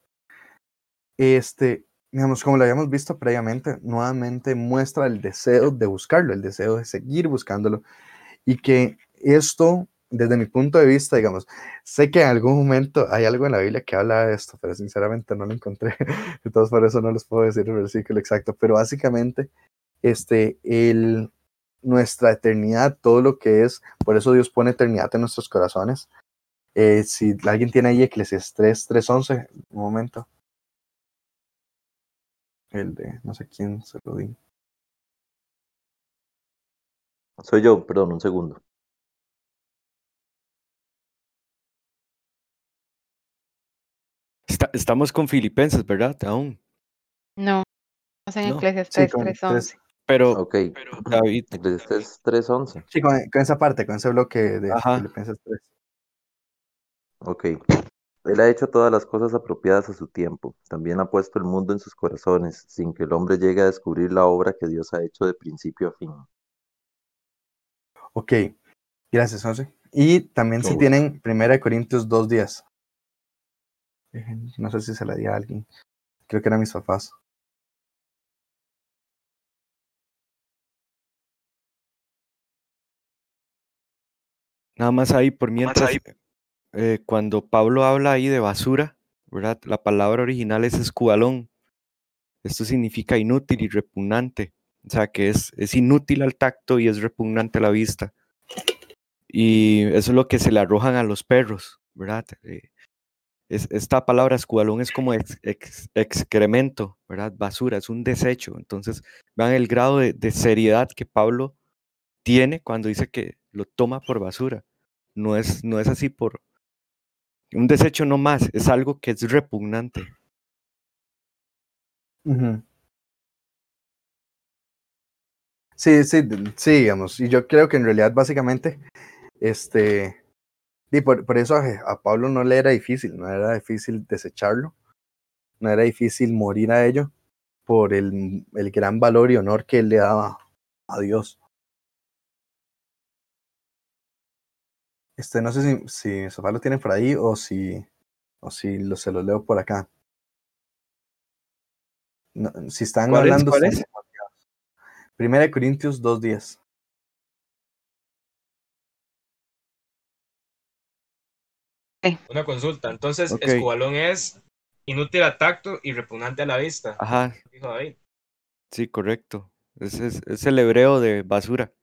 Este, digamos, como lo habíamos visto previamente, nuevamente muestra el deseo de buscarlo, el deseo de seguir buscándolo y que esto, desde mi punto de vista, digamos, sé que en algún momento hay algo en la Biblia que habla de esto, pero sinceramente no lo encontré, entonces por eso no les puedo decir el versículo exacto, pero básicamente, este, el, nuestra eternidad, todo lo que es, por eso Dios pone eternidad en nuestros corazones. Eh, si alguien tiene ahí Eclesiastes 3, 3.11, un momento. El de, no sé quién se lo di. Soy yo, perdón, un segundo. Estamos con Filipenses, ¿verdad? Aún. No, estamos en No. Eclesiastes Sí, con 3.11. Pero, Ok, David, Eclesiastes 3.11. Sí, con, con esa parte, con ese bloque de Ajá. Filipenses 3. Ok. Él ha hecho todas las cosas apropiadas a su tiempo. También ha puesto el mundo en sus corazones, sin que el hombre llegue a descubrir la obra que Dios ha hecho de principio a fin. Ok, gracias, José. Y también si tienen 1 Corintios 2 días. No sé si se la di a alguien. Creo que eran mis papás. nada más ahí por mientras, eh, cuando Pablo habla ahí de basura, ¿verdad? La palabra original es escualón. Esto significa inútil y repugnante. O sea, que es, es inútil al tacto y es repugnante a la vista. Y eso es lo que se le arrojan a los perros, ¿verdad? Eh, es- esta palabra escualón es como ex- ex- excremento, ¿verdad? Basura, es un desecho. Entonces, vean el grado de, seriedad que Pablo tiene cuando dice que lo toma por basura. No es, no es así por un desecho no más, es algo que es repugnante. Sí, sí, sí, digamos. Y yo creo que en realidad, básicamente, este. Y por, por eso a, Je- a Pablo no le era difícil, no era difícil desecharlo, no era difícil morir a ello por el, el gran valor y honor que él le daba a Dios. Este, no sé si, si Sofá lo tiene por ahí o si, o si lo, se lo leo por acá. No, si están ¿Cuál es? hablando, ¿Cuál están es? Primera de Corintios 2.10. Una consulta. Entonces, Ok. escualón es inútil a tacto y repugnante a la vista. Ajá, Dijo David. sí, correcto. Es, es, es el hebreo de basura.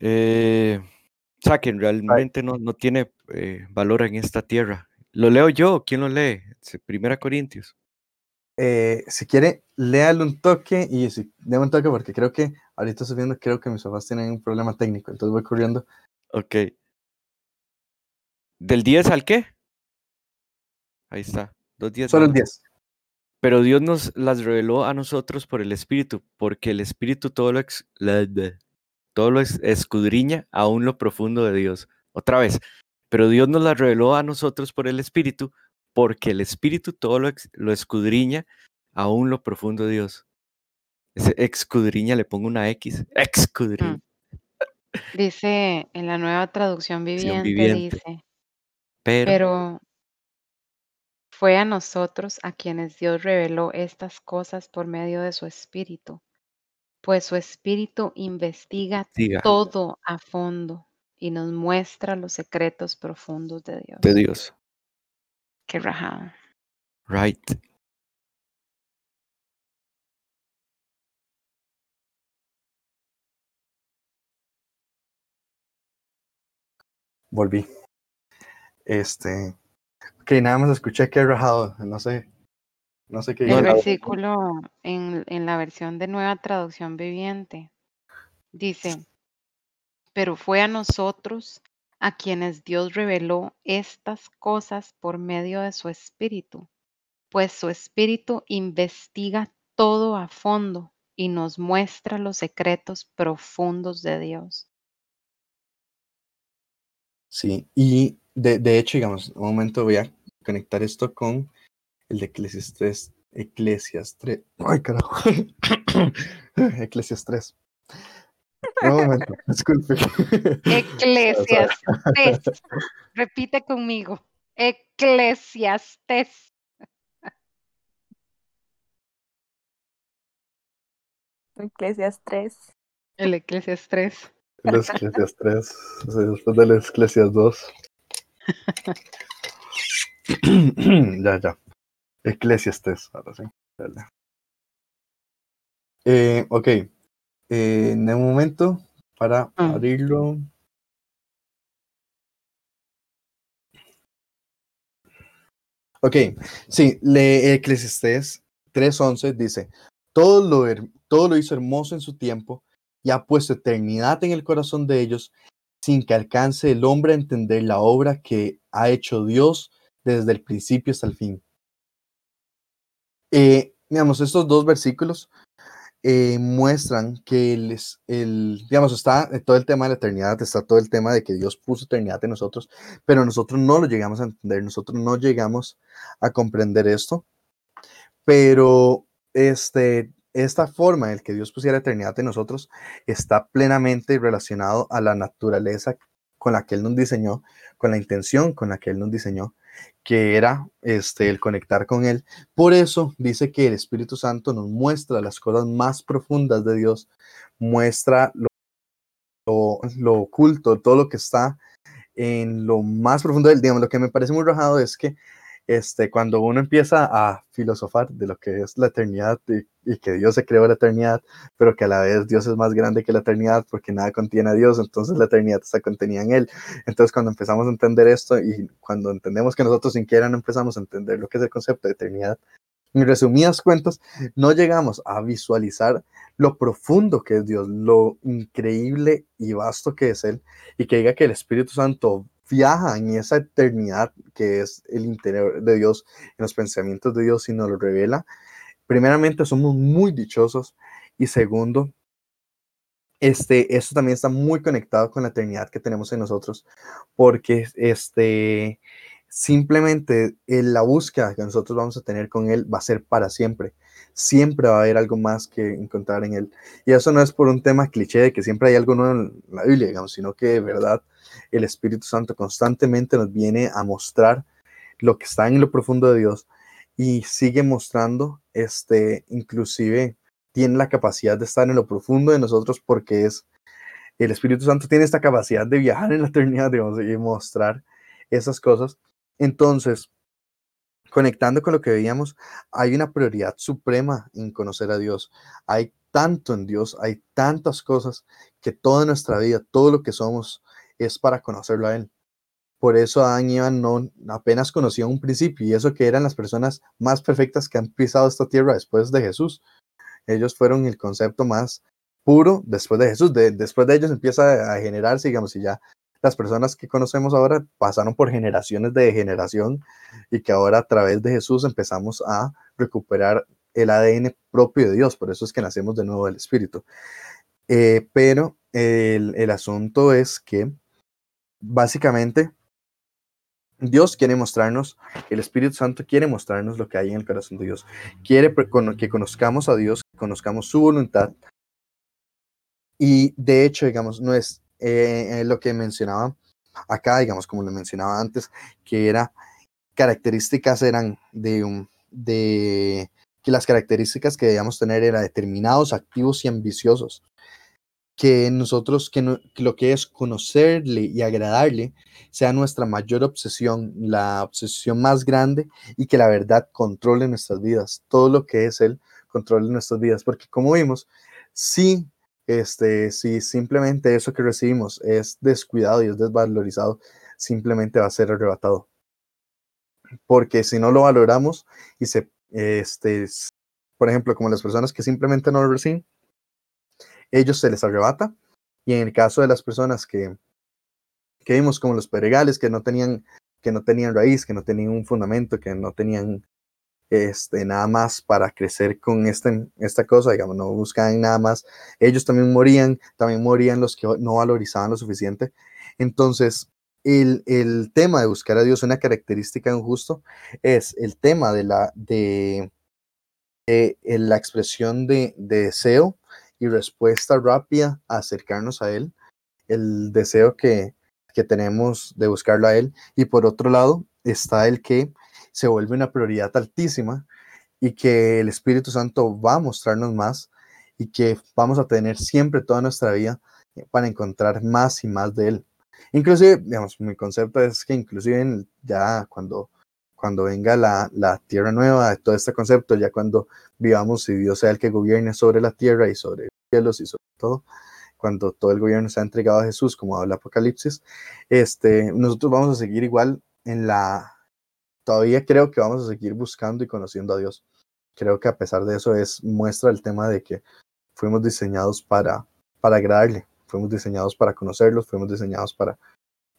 Eh, o sea, que realmente no, no tiene eh, valor en esta tierra. ¿Lo leo yo? ¿Quién lo lee? Primera Corintios. Eh, si quiere, léale un toque y si, déme un toque porque creo que ahorita estoy viendo, creo que mis papás tienen un problema técnico, entonces voy corriendo. Ok. ¿Del 10 al qué? Ahí está. Dos días Solo el nada más. 10. Pero Dios nos las reveló a nosotros por el Espíritu, porque el Espíritu todo lo, ex- todo lo es- escudriña aún lo profundo de Dios. Otra vez, pero Dios nos las reveló a nosotros por el Espíritu, porque el Espíritu todo lo, ex- lo escudriña aún lo profundo de Dios. Ese escudriña le pongo una X. Escudriña. Dice en la nueva traducción Traducción viviente, viviente. dice, Pero, pero fue a nosotros a quienes Dios reveló estas cosas por medio de su espíritu, pues su espíritu investiga diga todo a fondo y nos muestra los secretos profundos de Dios. de Dios. Qué. Right. Volví. Este. Ok, nada más escuché que he rajado, no sé. No sé qué El versículo en, en la versión de nueva traducción viviente Dice, pero fue a nosotros a quienes Dios reveló estas cosas por medio de su Espíritu, pues su Espíritu investiga todo a fondo y nos muestra los secretos profundos de Dios. Sí, y de, de hecho, digamos, un momento voy a conectar esto con el de Eclesiastes, Eclesias 3. Ay, carajo. Eclesias 3. Un momento, disculpe. Eclesiastes. Repite conmigo. Eclesiastes. Eclesias 3. El Eclesias 3. El Eclesias 3, sí, después del Eclesias 2. ya, ya. Eclesiastes, ahora sí. Dale. Eh, ok. Eh, en un momento, para Ah. abrirlo. Ok, sí, le Eclesiastes 3.11 dice, todo lo, todo lo hizo hermoso en su tiempo y ha puesto eternidad en el corazón de ellos sin que alcance el hombre a entender la obra que ha hecho Dios desde el principio hasta el fin. Eh, digamos, estos dos versículos eh, muestran que el, el, digamos, está todo el tema de la eternidad, está todo el tema de que Dios puso eternidad en nosotros, pero nosotros no lo llegamos a entender, nosotros no llegamos a comprender esto, pero este, esta forma en que Dios pusiera eternidad en nosotros está plenamente relacionado a la naturaleza con la que Él nos diseñó, con la intención con la que Él nos diseñó, que era este, el conectar con Él. Por eso dice que el Espíritu Santo nos muestra las cosas más profundas de Dios, muestra lo, oculto, todo lo que está en lo más profundo del digamos, lo que me parece muy rajado es que este, cuando uno empieza a filosofar de lo que es la eternidad y, que Dios se creó la eternidad, pero que a la vez Dios es más grande que la eternidad porque nada contiene a Dios, entonces la eternidad está contenida en Él. Entonces cuando empezamos a entender esto y cuando entendemos que nosotros sin siquiera no empezamos a entender lo que es el concepto de eternidad, en resumidas cuentas, no llegamos a visualizar lo profundo que es Dios, lo increíble y vasto que es Él, y que diga que el Espíritu Santo viaja en esa eternidad que es el interior de Dios, en los pensamientos de Dios y nos lo revela. Primeramente, somos muy dichosos y segundo, este, esto también está muy conectado con la eternidad que tenemos en nosotros, porque este, simplemente en la búsqueda que nosotros vamos a tener con Él va a ser para siempre. Siempre va a haber algo más que encontrar en Él. Y eso no es por un tema cliché de que siempre hay algo nuevo en la Biblia, digamos, sino que de verdad el Espíritu Santo constantemente nos viene a mostrar lo que está en lo profundo de Dios y sigue mostrando, este, inclusive tiene la capacidad de estar en lo profundo de nosotros porque es el Espíritu Santo tiene esta capacidad de viajar en la eternidad, digamos, y mostrar esas cosas. Entonces, conectando con lo que veíamos, hay una prioridad suprema en conocer a Dios. Hay tanto en Dios, hay tantas cosas que toda nuestra vida, todo lo que somos, es para conocerlo a Él. Por eso Adán y Eva no apenas conocían un principio y eso que eran las personas más perfectas que han pisado esta tierra después de Jesús. Ellos fueron el concepto más puro después de Jesús. De- después de ellos empieza a generarse, digamos, y ya las personas que conocemos ahora pasaron por generaciones de generación y que ahora a través de Jesús empezamos a recuperar el ADN propio de Dios. Por eso es que nacemos de nuevo del Espíritu. Eh, pero el, el asunto es que básicamente Dios quiere mostrarnos, el Espíritu Santo quiere mostrarnos lo que hay en el corazón de Dios. Quiere que conozcamos a Dios, que conozcamos su voluntad. Y de hecho, digamos, no es eh, eh, lo que mencionaba acá, digamos, como lo mencionaba antes, que era características eran de un de que las características que debíamos tener eran determinados, activos y ambiciosos. Que nosotros, que, lo que es conocerle y agradarle, sea nuestra mayor obsesión, la obsesión más grande y que la verdad controle nuestras vidas. Todo lo que es Él controle nuestras vidas. Porque como vimos, si, este, si simplemente eso que recibimos es descuidado y es desvalorizado, simplemente va a ser arrebatado. Porque si no lo valoramos y se, este, por ejemplo, como las personas que simplemente no lo reciben, ellos se les arrebata Y en el caso de las personas que, que vimos como los pedregales, que no tenían, que no tenían raíz, que no tenían un fundamento, que no tenían este, nada más para crecer con este, esta cosa, digamos, no buscaban nada más. Ellos también morían, también morían los que no valorizaban lo suficiente. Entonces, el, el tema de buscar a Dios, una característica de un justo, es el tema de la, de, eh, la expresión de, de deseo y respuesta rápida a acercarnos a Él, el deseo que, que tenemos de buscarlo a Él. Y por otro lado, está el que se vuelve una prioridad altísima y que el Espíritu Santo va a mostrarnos más y que vamos a tener siempre toda nuestra vida para encontrar más y más de Él. Inclusive, digamos, mi concepto es que inclusive ya cuando, cuando venga la, la tierra nueva, todo este concepto, ya cuando vivamos y Dios sea el que gobierne sobre la tierra y sobre los cielos y sobre todo, cuando todo el gobierno sea entregado a Jesús, como habla Apocalipsis, este, nosotros vamos a seguir igual en la, todavía creo que vamos a seguir buscando y conociendo a Dios. Creo que a pesar de eso es muestra el tema de que fuimos diseñados para, para agradarle, fuimos diseñados para conocerlos, fuimos diseñados para,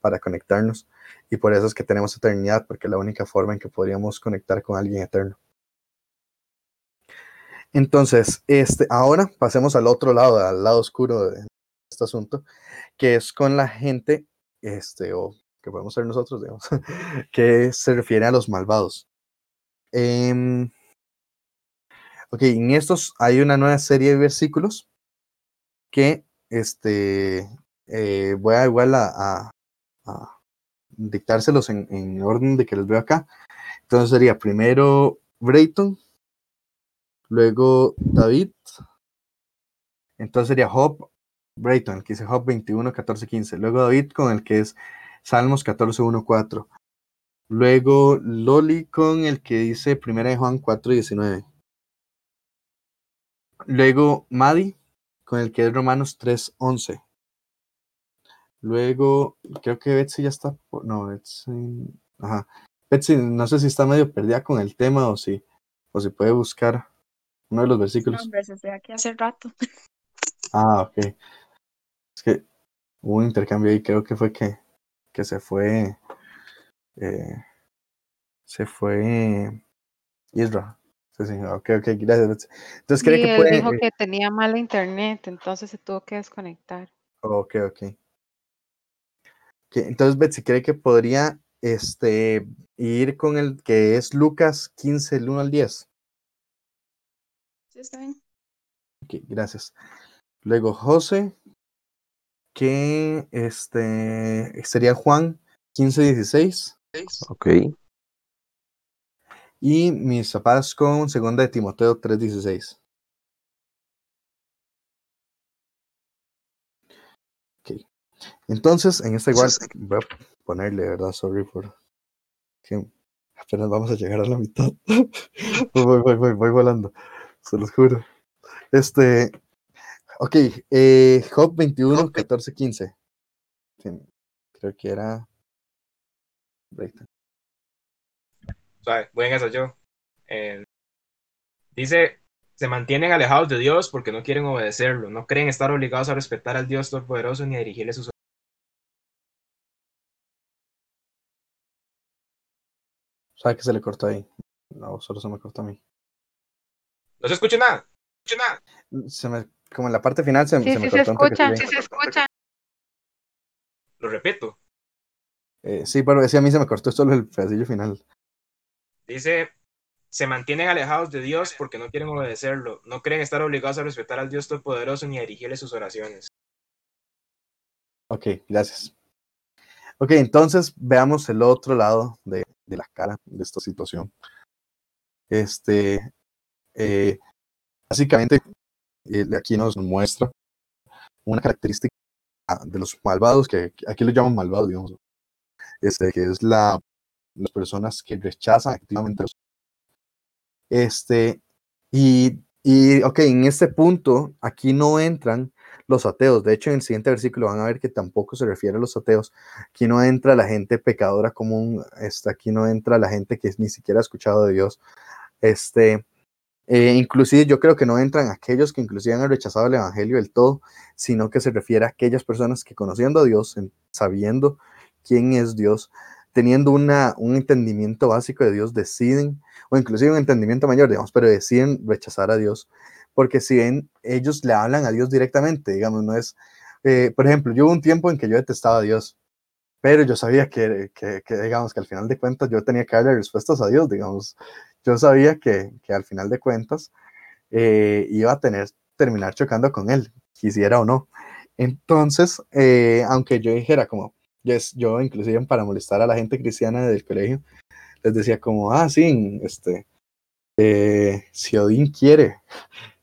para conectarnos y por eso es que tenemos eternidad, porque es la única forma en que podríamos conectar con alguien eterno. Entonces, este, ahora pasemos al otro lado, al lado oscuro de este asunto, que es con la gente, este, o que podemos ser nosotros, digamos, que se refiere a los malvados. Eh, ok, en estos hay una nueva serie de versículos que este, eh, voy a igual a, dictárselos en, en, orden de que los veo acá. Entonces sería primero Brayton, luego David, entonces sería Job, Brayton, el que dice Job 21, 14, 15, luego David con el que es Salmos 14, 1, 4. Luego Loli con el que dice 1 de Juan 4, 19. Luego Madi con el que es Romanos 3, 11. Luego, creo que Betsy ya está. No, Betsy. Ajá. Betsy, no sé si está medio perdida con el tema o si, o si puede buscar uno de los versículos. No, hombre, estoy aquí hace rato. Ah, ok. Es que hubo un intercambio ahí, creo que fue que que se fue, eh, se fue Isra. Sí, sí, ok, ok, gracias. Entonces, ¿cree que puede? dijo eh, que tenía mala internet, entonces se tuvo que desconectar. Ok, ok. Ok, Entonces, Betsy, ¿cree que podría este, ir con el que es Lucas 15, el 1 al 10? Sí, está bien. Ok, gracias. Luego José, que este sería Juan 15, 16. Ok. Y mis papás con segunda de Timoteo 3, 16. Ok. Entonces, en esta igual voy a ponerle, ¿verdad? Sorry por que apenas vamos a llegar a la mitad. voy, voy, voy, voy volando. Se los juro. Este, ok, eh, Job 21, 14, 15. Sí, creo que era. Breakdown. Voy en eso yo. Eh, dice, se mantienen alejados de Dios porque no quieren obedecerlo, no creen estar obligados a respetar al Dios Todopoderoso ni a dirigirle sus ¿Sabe que se le cortó ahí? No, solo se me cortó a mí. No se escucha nada, no se escucha nada. Se me, como en la parte final se, Sí, se me sí se de que escucha, sí se escucha. Lo repito, Eh, sí, pero sí, a mí se me cortó solo el pedacillo final. dice, se mantienen alejados de Dios porque no quieren obedecerlo, no creen estar obligados a respetar al Dios Todopoderoso ni a dirigirle sus oraciones. Ok, gracias. Ok, entonces veamos el otro lado de, de la cara de esta situación. Este, eh, básicamente, eh, aquí nos muestra una característica de los malvados, que aquí lo llaman malvados, digamos, este, que es la, las personas que rechazan activamente Dios. Este, y, y, ok, en este punto, aquí no entran los ateos. De hecho, en el siguiente versículo van a ver que tampoco se refiere a los ateos. Aquí no entra la gente pecadora común, este, aquí no entra la gente que ni siquiera ha escuchado de Dios. Este, Eh, inclusive yo creo que no entran aquellos que inclusive han rechazado el Evangelio del todo, sino que se refiere a aquellas personas que conociendo a Dios, en- sabiendo quién es Dios, teniendo una, un entendimiento básico de Dios, deciden, o inclusive un entendimiento mayor, digamos, pero deciden rechazar a Dios, porque si ven, ellos le hablan a Dios directamente, digamos, no es, eh, por ejemplo, yo hubo un tiempo en que yo detestaba a Dios, pero yo sabía que, que, que, digamos, que al final de cuentas yo tenía que darle respuestas a Dios, digamos, yo sabía que, que al final de cuentas eh, iba a tener, terminar chocando con él, quisiera o no. Entonces, eh, aunque yo dijera como, yo, es- yo inclusive para molestar a la gente cristiana del colegio, les decía como, ah, sí, este, eh, si Odín quiere,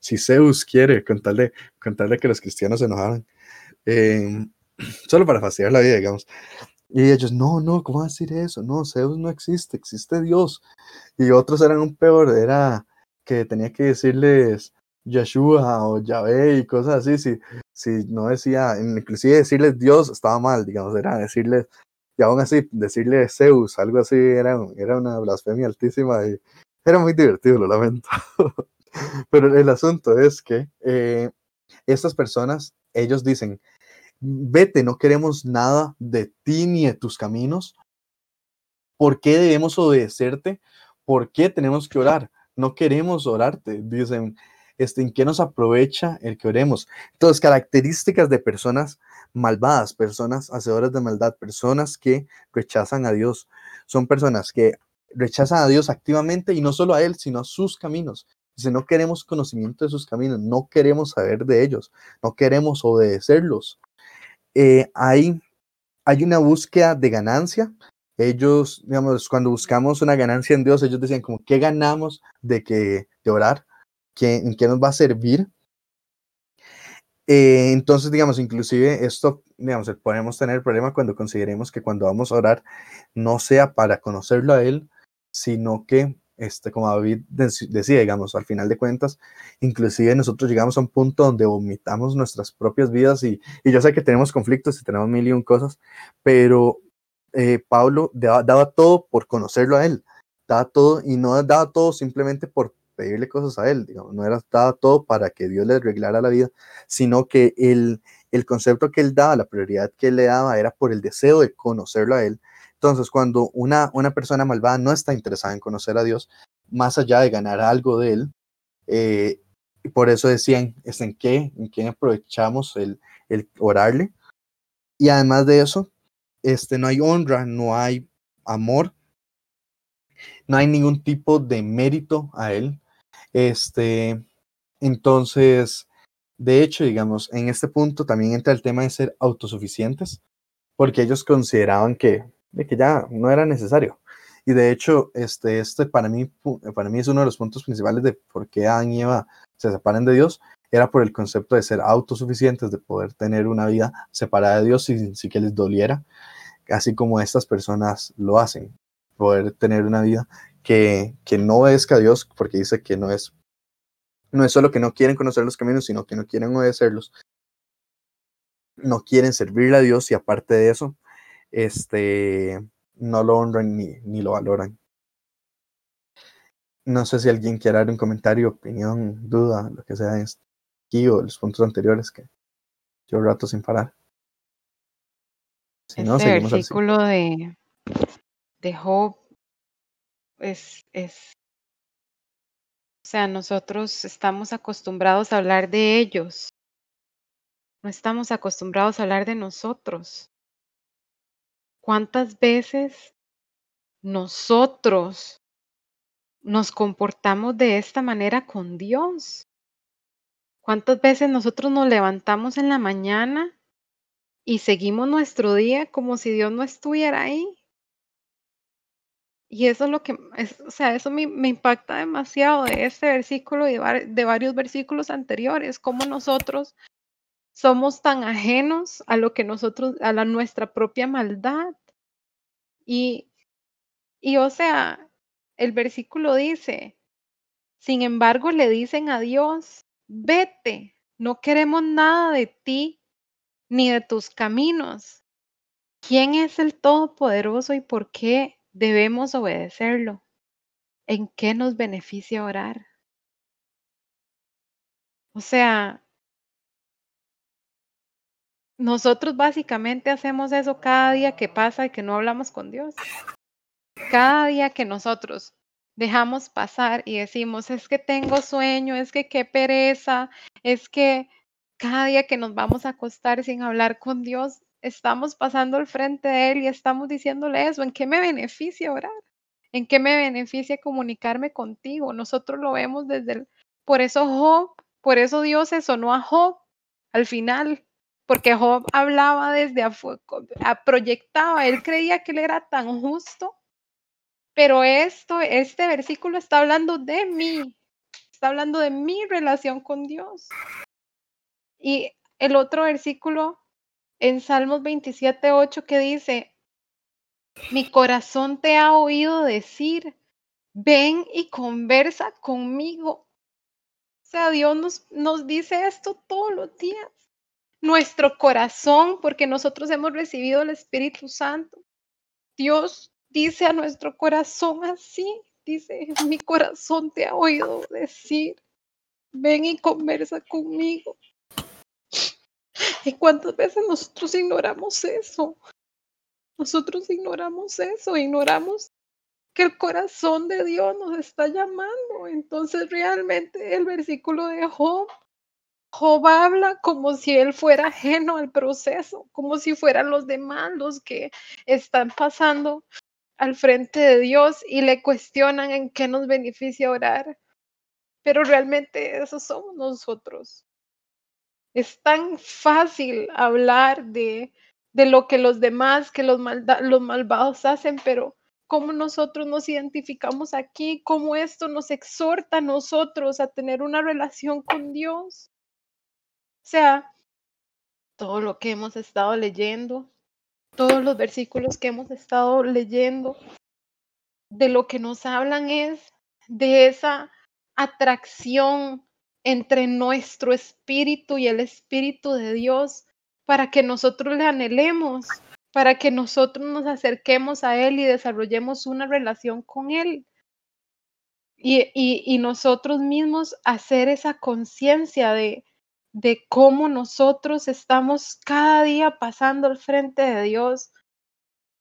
si Zeus quiere, con tal de, con tal de que los cristianos se enojaran, eh, solo para fastidiar la vida, digamos. Y ellos, no, no, ¿cómo va a decir eso? No, Zeus no existe, existe Dios. Y otros eran un peor, era que tenía que decirles Yeshua o Yahvé y cosas así, si, si no decía, inclusive decirles Dios estaba mal, digamos, era decirles, y aún así, decirle Zeus, algo así, era, era una blasfemia altísima y era muy divertido, lo lamento. Pero el asunto es que eh, estas personas, ellos dicen, vete, no queremos nada de ti ni de tus caminos. ¿Por qué debemos obedecerte? ¿Por qué tenemos que orar? No queremos orarte. Dicen, este, ¿en qué nos aprovecha el que oremos? Entonces, características de personas malvadas, personas hacedoras de maldad, personas que rechazan a Dios. Son personas que rechazan a Dios activamente y no solo a Él, sino a sus caminos. Dice, no queremos conocimiento de sus caminos, no queremos saber de ellos, no queremos obedecerlos. Eh, hay, hay una búsqueda de ganancia. Ellos, digamos, cuando buscamos una ganancia en Dios, ellos decían como, ¿qué ganamos de que de orar? ¿Qué, ¿En qué nos va a servir? Eh, entonces, digamos, inclusive esto, digamos, podemos tener problema cuando consideremos que cuando vamos a orar no sea para conocerlo a Él, sino que, este, como David dec- decía, digamos, al final de cuentas, inclusive nosotros llegamos a un punto donde vomitamos nuestras propias vidas y, y yo sé que tenemos conflictos y tenemos mil y un cosas, pero eh, Pablo daba, daba todo por conocerlo a Él, daba todo y no daba todo simplemente por pedirle cosas a Él, no era daba todo para que Dios le arreglara la vida, sino que el, el concepto que Él daba, la prioridad que Él le daba era por el deseo de conocerlo a Él. Entonces, cuando una, una persona malvada no está interesada en conocer a Dios, más allá de ganar algo de Él, eh, por eso decían, ¿es en qué? ¿En qué aprovechamos el, el orarle? Y además de eso, este, no hay honra, no hay amor, no hay ningún tipo de mérito a él. Este, entonces, de hecho, digamos, en este punto también entra el tema de ser autosuficientes, porque ellos consideraban que, de que ya no era necesario. Y de hecho, este, este para mí, para mí es uno de los puntos principales de por qué Adán y Eva se separan de Dios, era por el concepto de ser autosuficientes, de poder tener una vida separada de Dios sin, sin que les doliera, así como estas personas lo hacen, poder tener una vida que, que no obedezca a Dios, porque dice que no es, no es solo que no quieren conocer los caminos, sino que no quieren obedecerlos, no quieren servirle a Dios y aparte de eso, este, no lo honran ni, ni lo valoran. No sé si alguien quiere dar un comentario, opinión, duda, lo que sea de esto, aquí o de los puntos anteriores que yo rato sin parar. Si no, Este versículo de, de Job es, es, o sea, nosotros estamos acostumbrados a hablar de ellos, no estamos acostumbrados a hablar de nosotros. ¿Cuántas veces nosotros nos comportamos de esta manera con Dios? ¿Cuántas veces nosotros nos levantamos en la mañana y seguimos nuestro día como si Dios no estuviera ahí? Y eso es lo que, o sea, eso me, me impacta demasiado de este versículo y de, de varios versículos anteriores, cómo nosotros somos tan ajenos a lo que nosotros, a la nuestra propia maldad. Y, y o sea, el versículo dice, sin embargo, le dicen a Dios, vete, no queremos nada de ti ni de tus caminos. ¿Quién es el Todopoderoso y por qué debemos obedecerlo? ¿En qué nos beneficia orar? O sea, nosotros básicamente hacemos eso cada día que pasa y que no hablamos con Dios. Cada día que nosotros dejamos pasar y decimos, es que tengo sueño, es que qué pereza, es que cada día que nos vamos a acostar sin hablar con Dios, estamos pasando al frente de Él y estamos diciéndole eso, ¿en qué me beneficia orar? ¿En qué me beneficia comunicarme contigo? Nosotros lo vemos desde el... Por eso Job, por eso Dios se sonó a Job al final, porque Job hablaba desde afuera, proyectaba, él creía que él era tan justo, pero esto, este versículo está hablando de mí, está hablando de mi relación con Dios. Y el otro versículo en Salmos 27, 8 que dice, mi corazón te ha oído decir, ven y conversa conmigo. O sea, Dios nos, nos dice esto todos los días. Nuestro corazón, porque nosotros hemos recibido el Espíritu Santo. Dios dice a nuestro corazón así, dice, mi corazón te ha oído decir, ven y conversa conmigo. ¿Y cuántas veces nosotros ignoramos eso? Nosotros ignoramos eso, ignoramos que el corazón de Dios nos está llamando. Entonces realmente el versículo de Job, Job habla como si él fuera ajeno al proceso, como si fueran los demás los que están pasando al frente de Dios y le cuestionan en qué nos beneficia orar. Pero realmente eso somos nosotros. Es tan fácil hablar de, de lo que los demás, que los, los malvados hacen, pero cómo nosotros nos identificamos aquí, cómo esto nos exhorta a nosotros a tener una relación con Dios. Sea, todo lo que hemos estado leyendo, todos los versículos que hemos estado leyendo, de lo que nos hablan es de esa atracción entre nuestro espíritu y el espíritu de Dios para que nosotros le anhelemos, para que nosotros nos acerquemos a Él y desarrollemos una relación con Él. Y, y, nosotros mismos hacer esa conciencia de, de cómo nosotros estamos cada día pasando al frente de Dios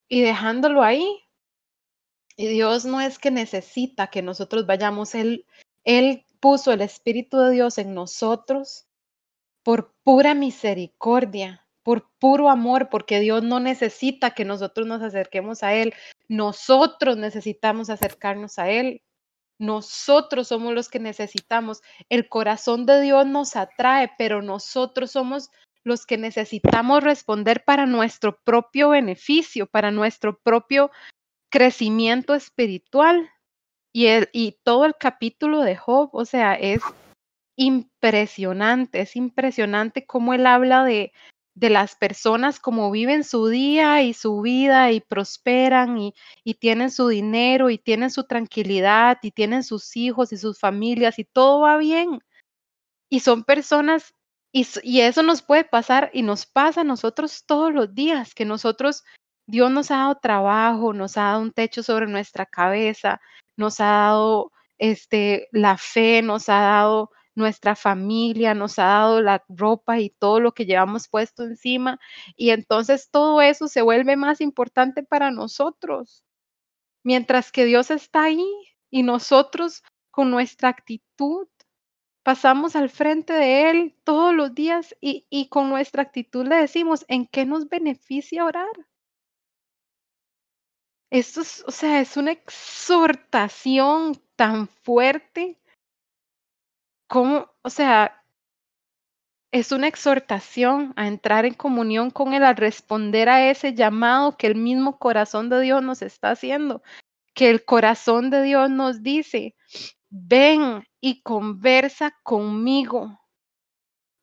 y dejándolo ahí. Y Dios no es que necesita que nosotros vayamos, Él, Él puso el Espíritu de Dios en nosotros por pura misericordia, por puro amor, porque Dios no necesita que nosotros nos acerquemos a Él, nosotros necesitamos acercarnos a Él. Nosotros somos los que necesitamos. El corazón de Dios nos atrae, pero nosotros somos los que necesitamos responder para nuestro propio beneficio, para nuestro propio crecimiento espiritual. Y, todo el capítulo de Job, o sea, es impresionante, es impresionante cómo él habla de, de las personas, cómo viven su día y su vida y prosperan y, y, tienen su dinero y tienen su tranquilidad y tienen sus hijos y sus familias y todo va bien. Y son personas, y, y eso nos puede pasar y nos pasa a nosotros todos los días, que nosotros, Dios nos ha dado trabajo, nos ha dado un techo sobre nuestra cabeza, nos ha dado este, la fe, nos ha dado nuestra familia, nos ha dado la ropa y todo lo que llevamos puesto encima. Y entonces todo eso se vuelve más importante para nosotros. Mientras que Dios está ahí y nosotros con nuestra actitud pasamos al frente de Él todos los días y, y con nuestra actitud le decimos, ¿en qué nos beneficia orar? Esto es, o sea, es una exhortación tan fuerte como, o sea, es una exhortación a entrar en comunión con Él, a responder a ese llamado que el mismo corazón de Dios nos está haciendo, que el corazón de Dios nos dice, ven y conversa conmigo.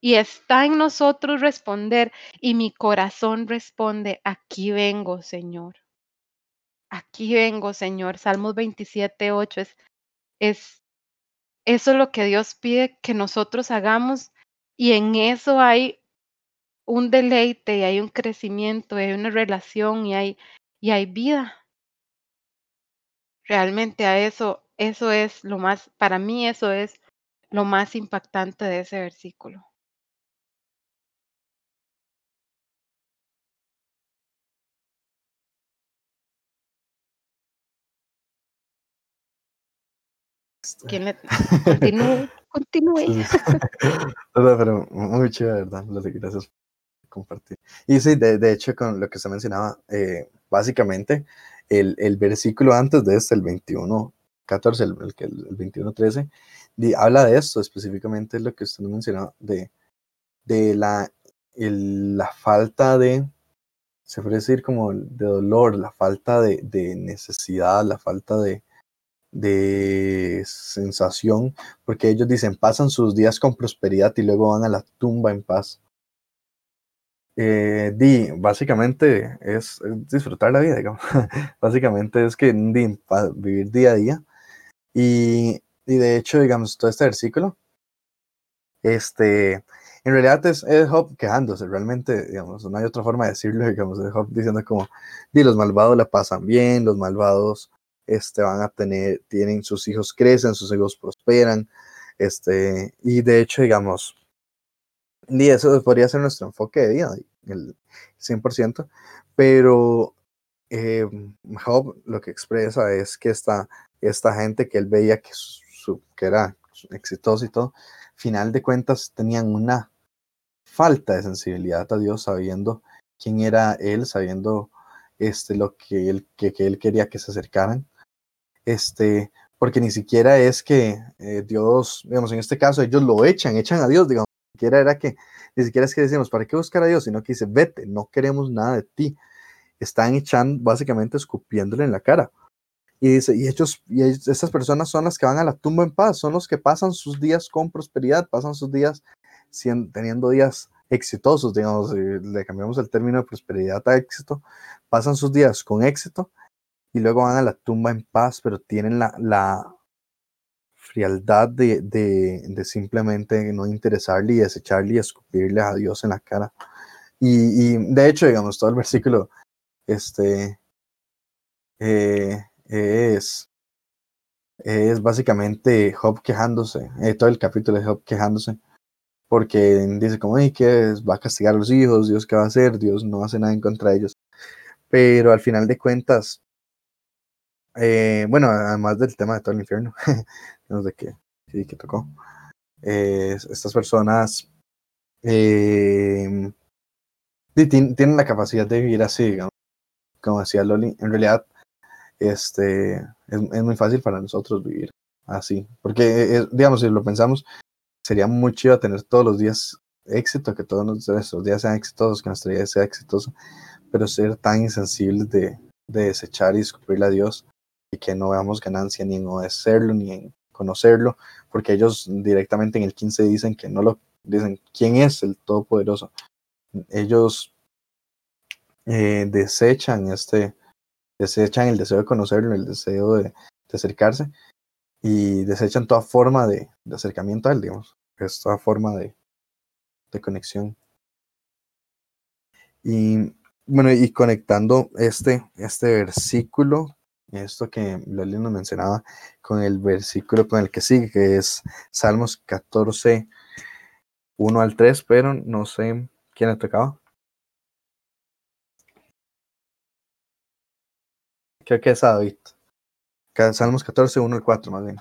Y está en nosotros responder, y mi corazón responde, aquí vengo, Señor. Aquí vengo, Señor. Salmos 27, 8 es, es, eso es lo que Dios pide que nosotros hagamos y en eso hay un deleite y hay un crecimiento, y hay una relación y hay, y hay vida. Realmente a eso, eso es lo más, para mí eso es lo más impactante de ese versículo. ¿Quién le... Continúe, continúe. Sí, sí. No, pero muy chido, ¿verdad? Gracias por compartir. Y sí, de, de hecho, con lo que se mencionaba, eh, básicamente, el, el versículo antes de este, el 21, 14, el, el, el 21, 13, di- habla de esto, específicamente lo que usted mencionaba, de, de la, el- la falta de, se puede decir como de dolor, la falta de, de necesidad, la falta de, de sensación, porque ellos dicen, pasan sus días con prosperidad y luego van a la tumba en paz. Eh, di, básicamente es, es disfrutar la vida, digamos. básicamente es que di, vivir día a día. Y, y de hecho, digamos, todo este versículo, este, en realidad es, es quejándose, realmente, digamos, no hay otra forma de decirlo, digamos, es diciendo como, di, los malvados la pasan bien, los malvados este, van a tener, tienen sus hijos crecen, sus hijos prosperan, este, y de hecho, digamos, y eso podría ser nuestro enfoque de vida, el 100%, pero eh, Job lo que expresa es que esta, esta gente que él veía que, su, que era exitosa y todo, final de cuentas tenían una falta de sensibilidad a Dios, sabiendo quién era él, sabiendo este, lo que él, que, que él quería que se acercaran este, porque ni siquiera es que eh, Dios, digamos, en este caso ellos lo echan, echan a Dios, digamos, ni siquiera era que, ni siquiera es que decimos, ¿para qué buscar a Dios? Sino que dice, vete, no queremos nada de ti. Están echando, básicamente escupiéndole en la cara. Y dice, y ellos, y estas personas son las que van a la tumba en paz, son los que pasan sus días con prosperidad, pasan sus días teniendo días exitosos, digamos, le cambiamos el término de prosperidad a éxito, pasan sus días con éxito y luego van a la tumba en paz, pero tienen la, la frialdad de, de, de simplemente no interesarle y desecharle y escupirle a Dios en la cara. Y, y de hecho, digamos, todo el versículo este, eh, es, es básicamente Job quejándose, eh, todo el capítulo de Job quejándose, porque dice como, "Ay, que va a castigar a los hijos, Dios qué va a hacer, Dios no hace nada en contra de ellos. Pero al final de cuentas, eh, bueno, además del tema de todo el infierno, no sé sí, que tocó. eh, estas personas eh, tienen la capacidad de vivir así, digamos, como decía Loli. En realidad, este, es, muy fácil para nosotros vivir así, porque, digamos, si lo pensamos, sería muy chido tener todos los días éxito, que todos nuestros días sean exitosos, que nuestra vida sea exitosa, pero ser tan insensibles de, de desechar y escupirle a Dios y que no veamos ganancia ni en obedecerlo ni en conocerlo, porque ellos directamente en el 15 dicen que no lo dicen quién es el Todopoderoso. Ellos eh, desechan este, desechan el deseo de conocerlo, el deseo de, acercarse y desechan toda forma de, de acercamiento a él, digamos, es toda forma de, de conexión. Y bueno, y conectando este, este versículo, esto que Loli nos mencionaba, con el versículo con el que sigue, que es Salmos 14, 1 al 3, pero no sé quién le tocaba. Creo que es a David. Salmos 14, 1 al 4, más bien.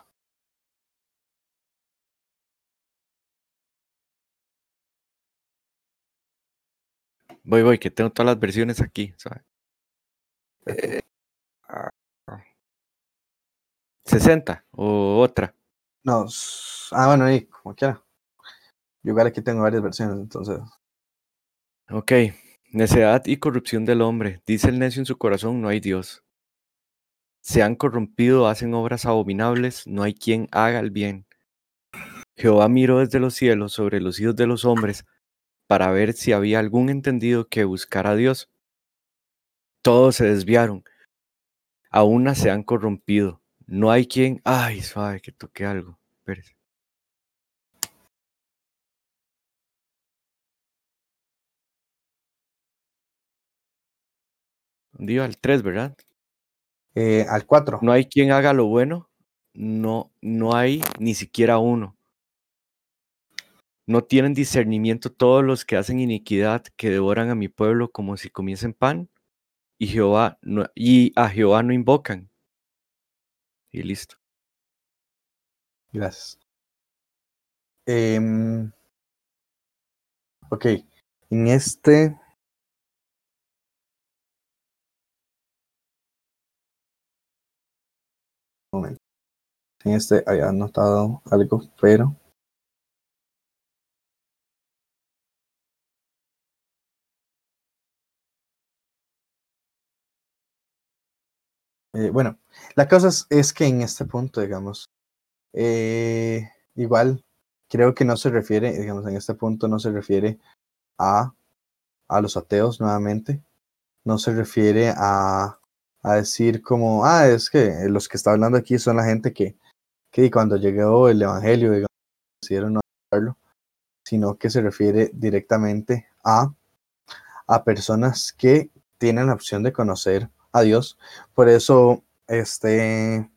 Voy, voy, que tengo todas las versiones aquí, ¿sabe? Eh, ah, ah. 60 o otra. No, ah, bueno, ahí, como quiera. Yo igual aquí tengo varias versiones, entonces. Ok. Necedad y corrupción del hombre. Dice el necio en su corazón, no hay Dios. Se han corrompido, hacen obras abominables, no hay quien haga el bien. Jehová miró desde los cielos sobre los hijos de los hombres para ver si había algún entendido que buscara a Dios. Todos se desviaron, a una se han corrompido. No hay quien. Ay, suave, que toque algo. Espérese. Dio al 3, ¿verdad? Eh, al 4. No hay quien haga lo bueno, no, no hay ni siquiera uno. no tienen discernimiento todos los que hacen iniquidad, que devoran a mi pueblo como si comiesen pan, y, Jehová no- y a Jehová no invocan. Y listo. Gracias. Em, ok, en este... Momento. En este había anotado algo, pero... Eh, bueno, la cosa es, que en este punto, digamos, eh, igual creo que no se refiere, digamos, en este punto no se refiere a, a los ateos nuevamente, no se refiere a, a decir como, ah, es que los que está hablando aquí son la gente que, que cuando llegó el Evangelio, digamos, decidieron no aceptarlo, sino que se refiere directamente a, a personas que tienen la opción de conocer a Dios. Por eso, este,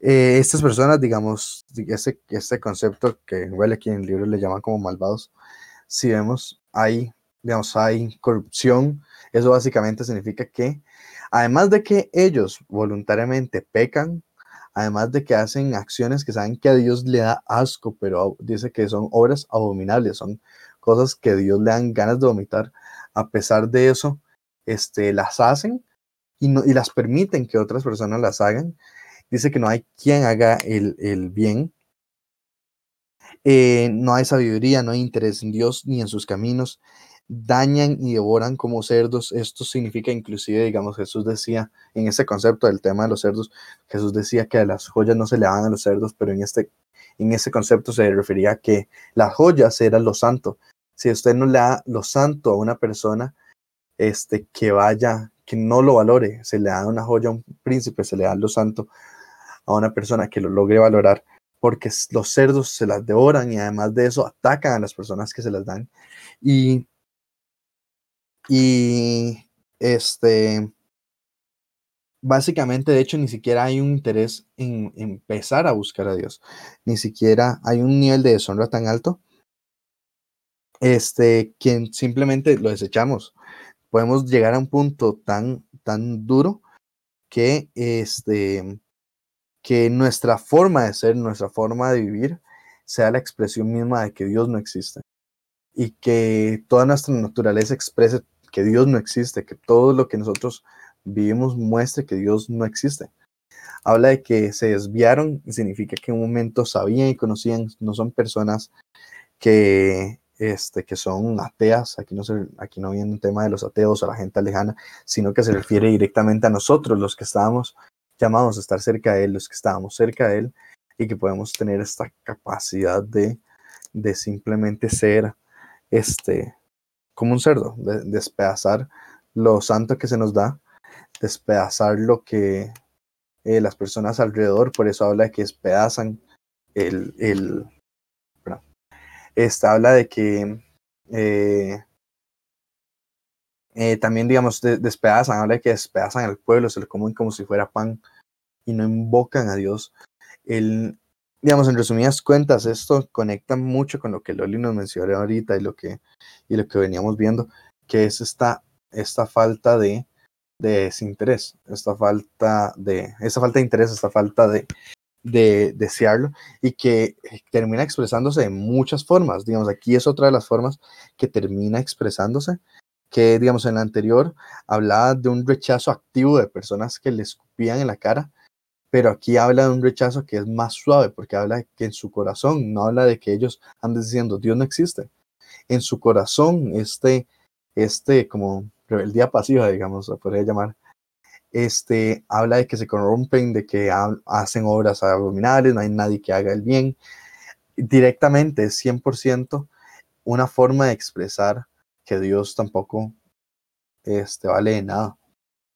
eh, estas personas, digamos, este, concepto que aquí en el libro le llaman como malvados, si vemos, hay, digamos, hay corrupción, eso básicamente significa que, además de que ellos voluntariamente pecan, además de que hacen acciones que saben que a Dios le da asco, pero dice que son obras abominables, son cosas que a Dios le dan ganas de vomitar, a pesar de eso, este, las hacen y, no, y las permiten que otras personas las hagan. Dice que no hay quien haga el, el bien. Eh, no hay sabiduría, no hay interés en Dios ni en sus caminos. Dañan y devoran como cerdos. Esto significa inclusive, digamos, Jesús decía en ese concepto del tema de los cerdos, Jesús decía que a las joyas no se le daban a los cerdos, pero en este, en ese concepto se refería a que las joyas eran lo santo. Si usted no le da lo santo a una persona, este, que vaya, que no lo valore, se le da una joya a un príncipe, se le da lo santo a una persona que lo logre valorar, porque los cerdos se las devoran y además de eso atacan a las personas que se las dan. Y, y este, básicamente, de hecho, ni siquiera hay un interés en empezar a buscar a Dios, ni siquiera hay un nivel de deshonra tan alto, este, que simplemente lo desechamos. Podemos llegar a un punto tan, tan duro que este, que nuestra forma de ser, nuestra forma de vivir, sea la expresión misma de que Dios no existe. Y que toda nuestra naturaleza exprese que Dios no existe, que todo lo que nosotros vivimos muestre que Dios no existe. Habla de que se desviaron, significa que en un momento sabían y conocían, no son personas que, este, que son ateas, aquí no, se, aquí no viene un tema de los ateos o la gente lejana, sino que se refiere directamente a nosotros, los que estábamos llamados a estar cerca de Él, los que estábamos cerca de Él, y que podemos tener esta capacidad de, de simplemente ser este, como un cerdo, de, despedazar lo santo que se nos da, despedazar lo que eh, las personas alrededor, por eso habla de que despedazan el, el esta habla de que eh, eh, también, digamos, de, despedazan, habla de que despedazan al pueblo, se lo comen como si fuera pan y no invocan a Dios. El, digamos, en resumidas cuentas, esto conecta mucho con lo que Loli nos mencionó ahorita y lo que, y lo que veníamos viendo, que es esta, esta falta de, de desinterés, esta falta de, esta falta de interés, esta falta de, de desearlo y que termina expresándose de muchas formas. Digamos, aquí es otra de las formas que termina expresándose, que digamos en la anterior hablaba de un rechazo activo de personas que le escupían en la cara, pero aquí habla de un rechazo que es más suave, porque habla de que en su corazón, no habla de que ellos anden diciendo Dios no existe. En su corazón, este, este como rebeldía pasiva, digamos, se podría llamar, este, habla de que se corrompen, de que ha, hacen obras abominables, no hay nadie que haga el bien. Directamente, 100% una forma de expresar que Dios tampoco este, vale de nada.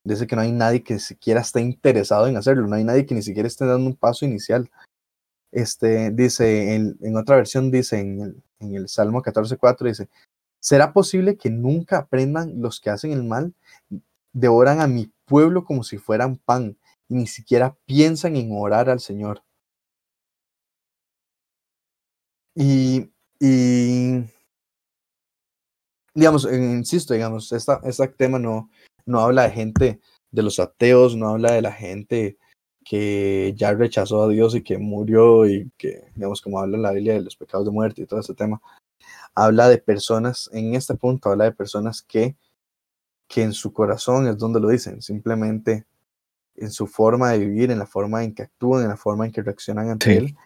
Dice que no hay nadie que siquiera esté interesado en hacerlo, no hay nadie que ni siquiera esté dando un paso inicial. Este, dice, en, en otra versión dice, en el, en el Salmo 14.4, dice, ¿será posible que nunca aprendan los que hacen el mal? Devoran a mi pueblo como si fueran pan y ni siquiera piensan en orar al Señor. Y Y, digamos, insisto, digamos, esta, este tema no, no habla de gente, de los ateos, no habla de la gente que ya rechazó a Dios y que murió y que, digamos, como habla en la Biblia de los pecados de muerte y todo ese tema, habla de personas, en este punto habla de personas que, que en su corazón es donde lo dicen, simplemente en su forma de vivir, en la forma en que actúan, en la forma en que reaccionan ante Sí. Él,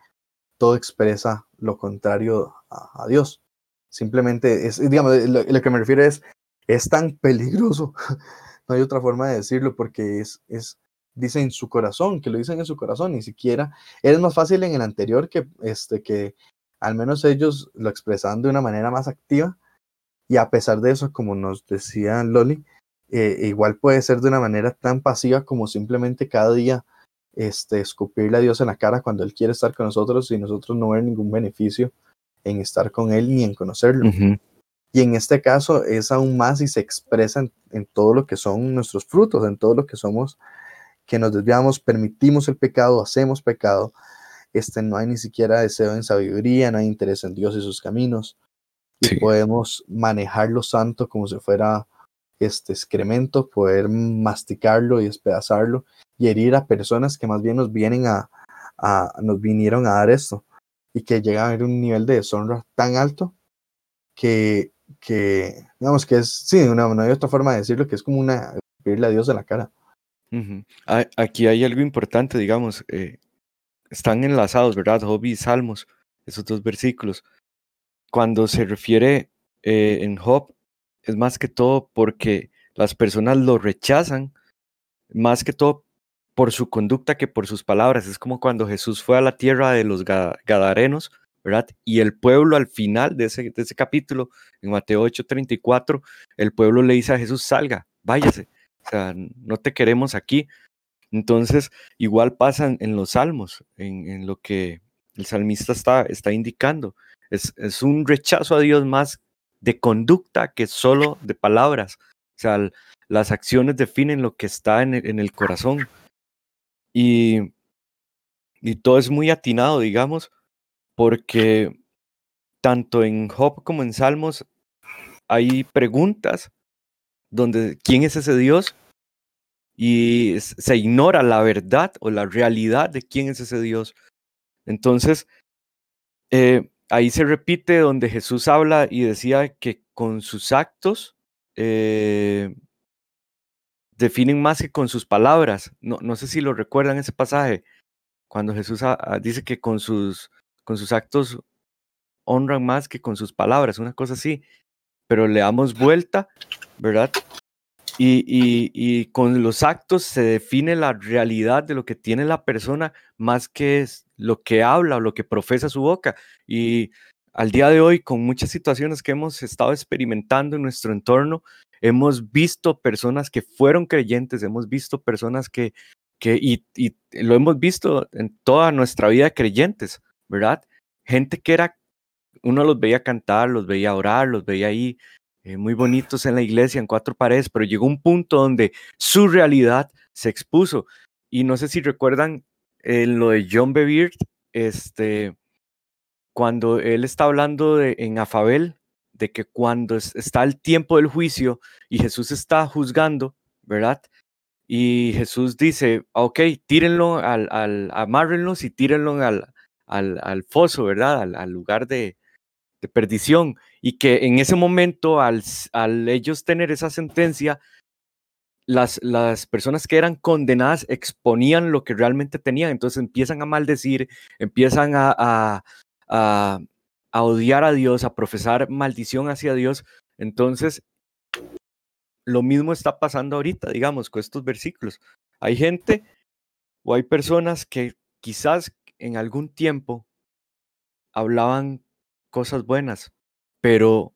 todo expresa lo contrario a, a Dios. Simplemente es, digamos, lo, lo que me refiero es, es tan peligroso, no hay otra forma de decirlo, porque es, es, dice en su corazón, que lo dicen en su corazón, ni siquiera, es más fácil en el anterior que, este, que al menos ellos lo expresaban de una manera más activa, y a pesar de eso, como nos decía Loli, eh, igual puede ser de una manera tan pasiva como simplemente cada día este, escupirle a Dios en la cara cuando Él quiere estar con nosotros y nosotros no ver ningún beneficio en estar con Él ni en conocerlo. Y en este caso es aún más y se expresa en, en todo lo que son nuestros frutos, en todo lo que somos, que nos desviamos, permitimos el pecado, hacemos pecado. Este, no hay ni siquiera deseo en sabiduría, no hay interés en Dios y sus caminos. Y podemos manejar lo santo como si fuera este excremento, poder masticarlo y despedazarlo y herir a personas que más bien nos vienen a, a- nos vinieron a dar esto y que llegan a ver un nivel de deshonra tan alto que, que digamos que es, sí, una, no hay otra forma de decirlo, que es como una, escupirle a Dios en la cara. Aquí hay algo importante, digamos, eh, están enlazados, ¿verdad? Job y Salmos, esos dos versículos. Cuando se refiere eh, en Job, es más que todo porque las personas lo rechazan, más que todo por su conducta que por sus palabras. Es como cuando Jesús fue a la tierra de los Ga- Gadarenos, ¿verdad? Y el pueblo al final de ese, de ese capítulo, en Mateo 8:34, el pueblo le dice a Jesús, salga, váyase. O sea, no te queremos aquí. Entonces, igual pasa en, en los salmos, en, en lo que el salmista está, está indicando. Es, es un rechazo a Dios más de conducta que solo de palabras. O sea, las acciones definen lo que está en el, en el corazón. Y, y todo es muy atinado, digamos, porque tanto en Job como en Salmos hay preguntas donde quién es ese Dios y se ignora la verdad o la realidad de quién es ese Dios. Entonces, eh, ahí se repite donde Jesús habla y decía que con sus actos eh, definen más que con sus palabras. No, no sé si lo recuerdan ese pasaje, cuando Jesús ah, dice que con sus, con sus actos honran más que con sus palabras, una cosa así. Pero le damos vuelta, ¿verdad? Y, y- y con los actos se define la realidad de lo que tiene la persona más que es lo que habla o lo que profesa su boca. Y al día de hoy, con muchas situaciones que hemos estado experimentando en nuestro entorno, hemos visto personas que fueron creyentes, hemos visto personas que, que y, lo hemos visto en toda nuestra vida creyentes, ¿verdad? Gente que era, uno los veía cantar, los veía orar, los veía ahí eh, muy bonitos en la iglesia, en cuatro paredes, pero llegó un punto donde su realidad se expuso. Y no sé si recuerdan eh, lo de John Bevere, este, cuando él está hablando en Afabel, de que cuando es- está el tiempo del juicio y Jesús está juzgando, ¿verdad? Y Jesús dice, "Ah, ok, tírenlo, al, al, amárrenlos y tírenlo al, al, al foso, ¿verdad? Al, lugar de, de perdición. Y que en ese momento, al, al ellos tener esa sentencia, las, las personas que eran condenadas exponían lo que realmente tenían. Entonces empiezan a maldecir, empiezan a, a, a- a odiar a Dios, a profesar maldición hacia Dios. Entonces, lo mismo está pasando ahorita, digamos, con estos versículos. Hay gente o hay personas que quizás en algún tiempo hablaban cosas buenas, pero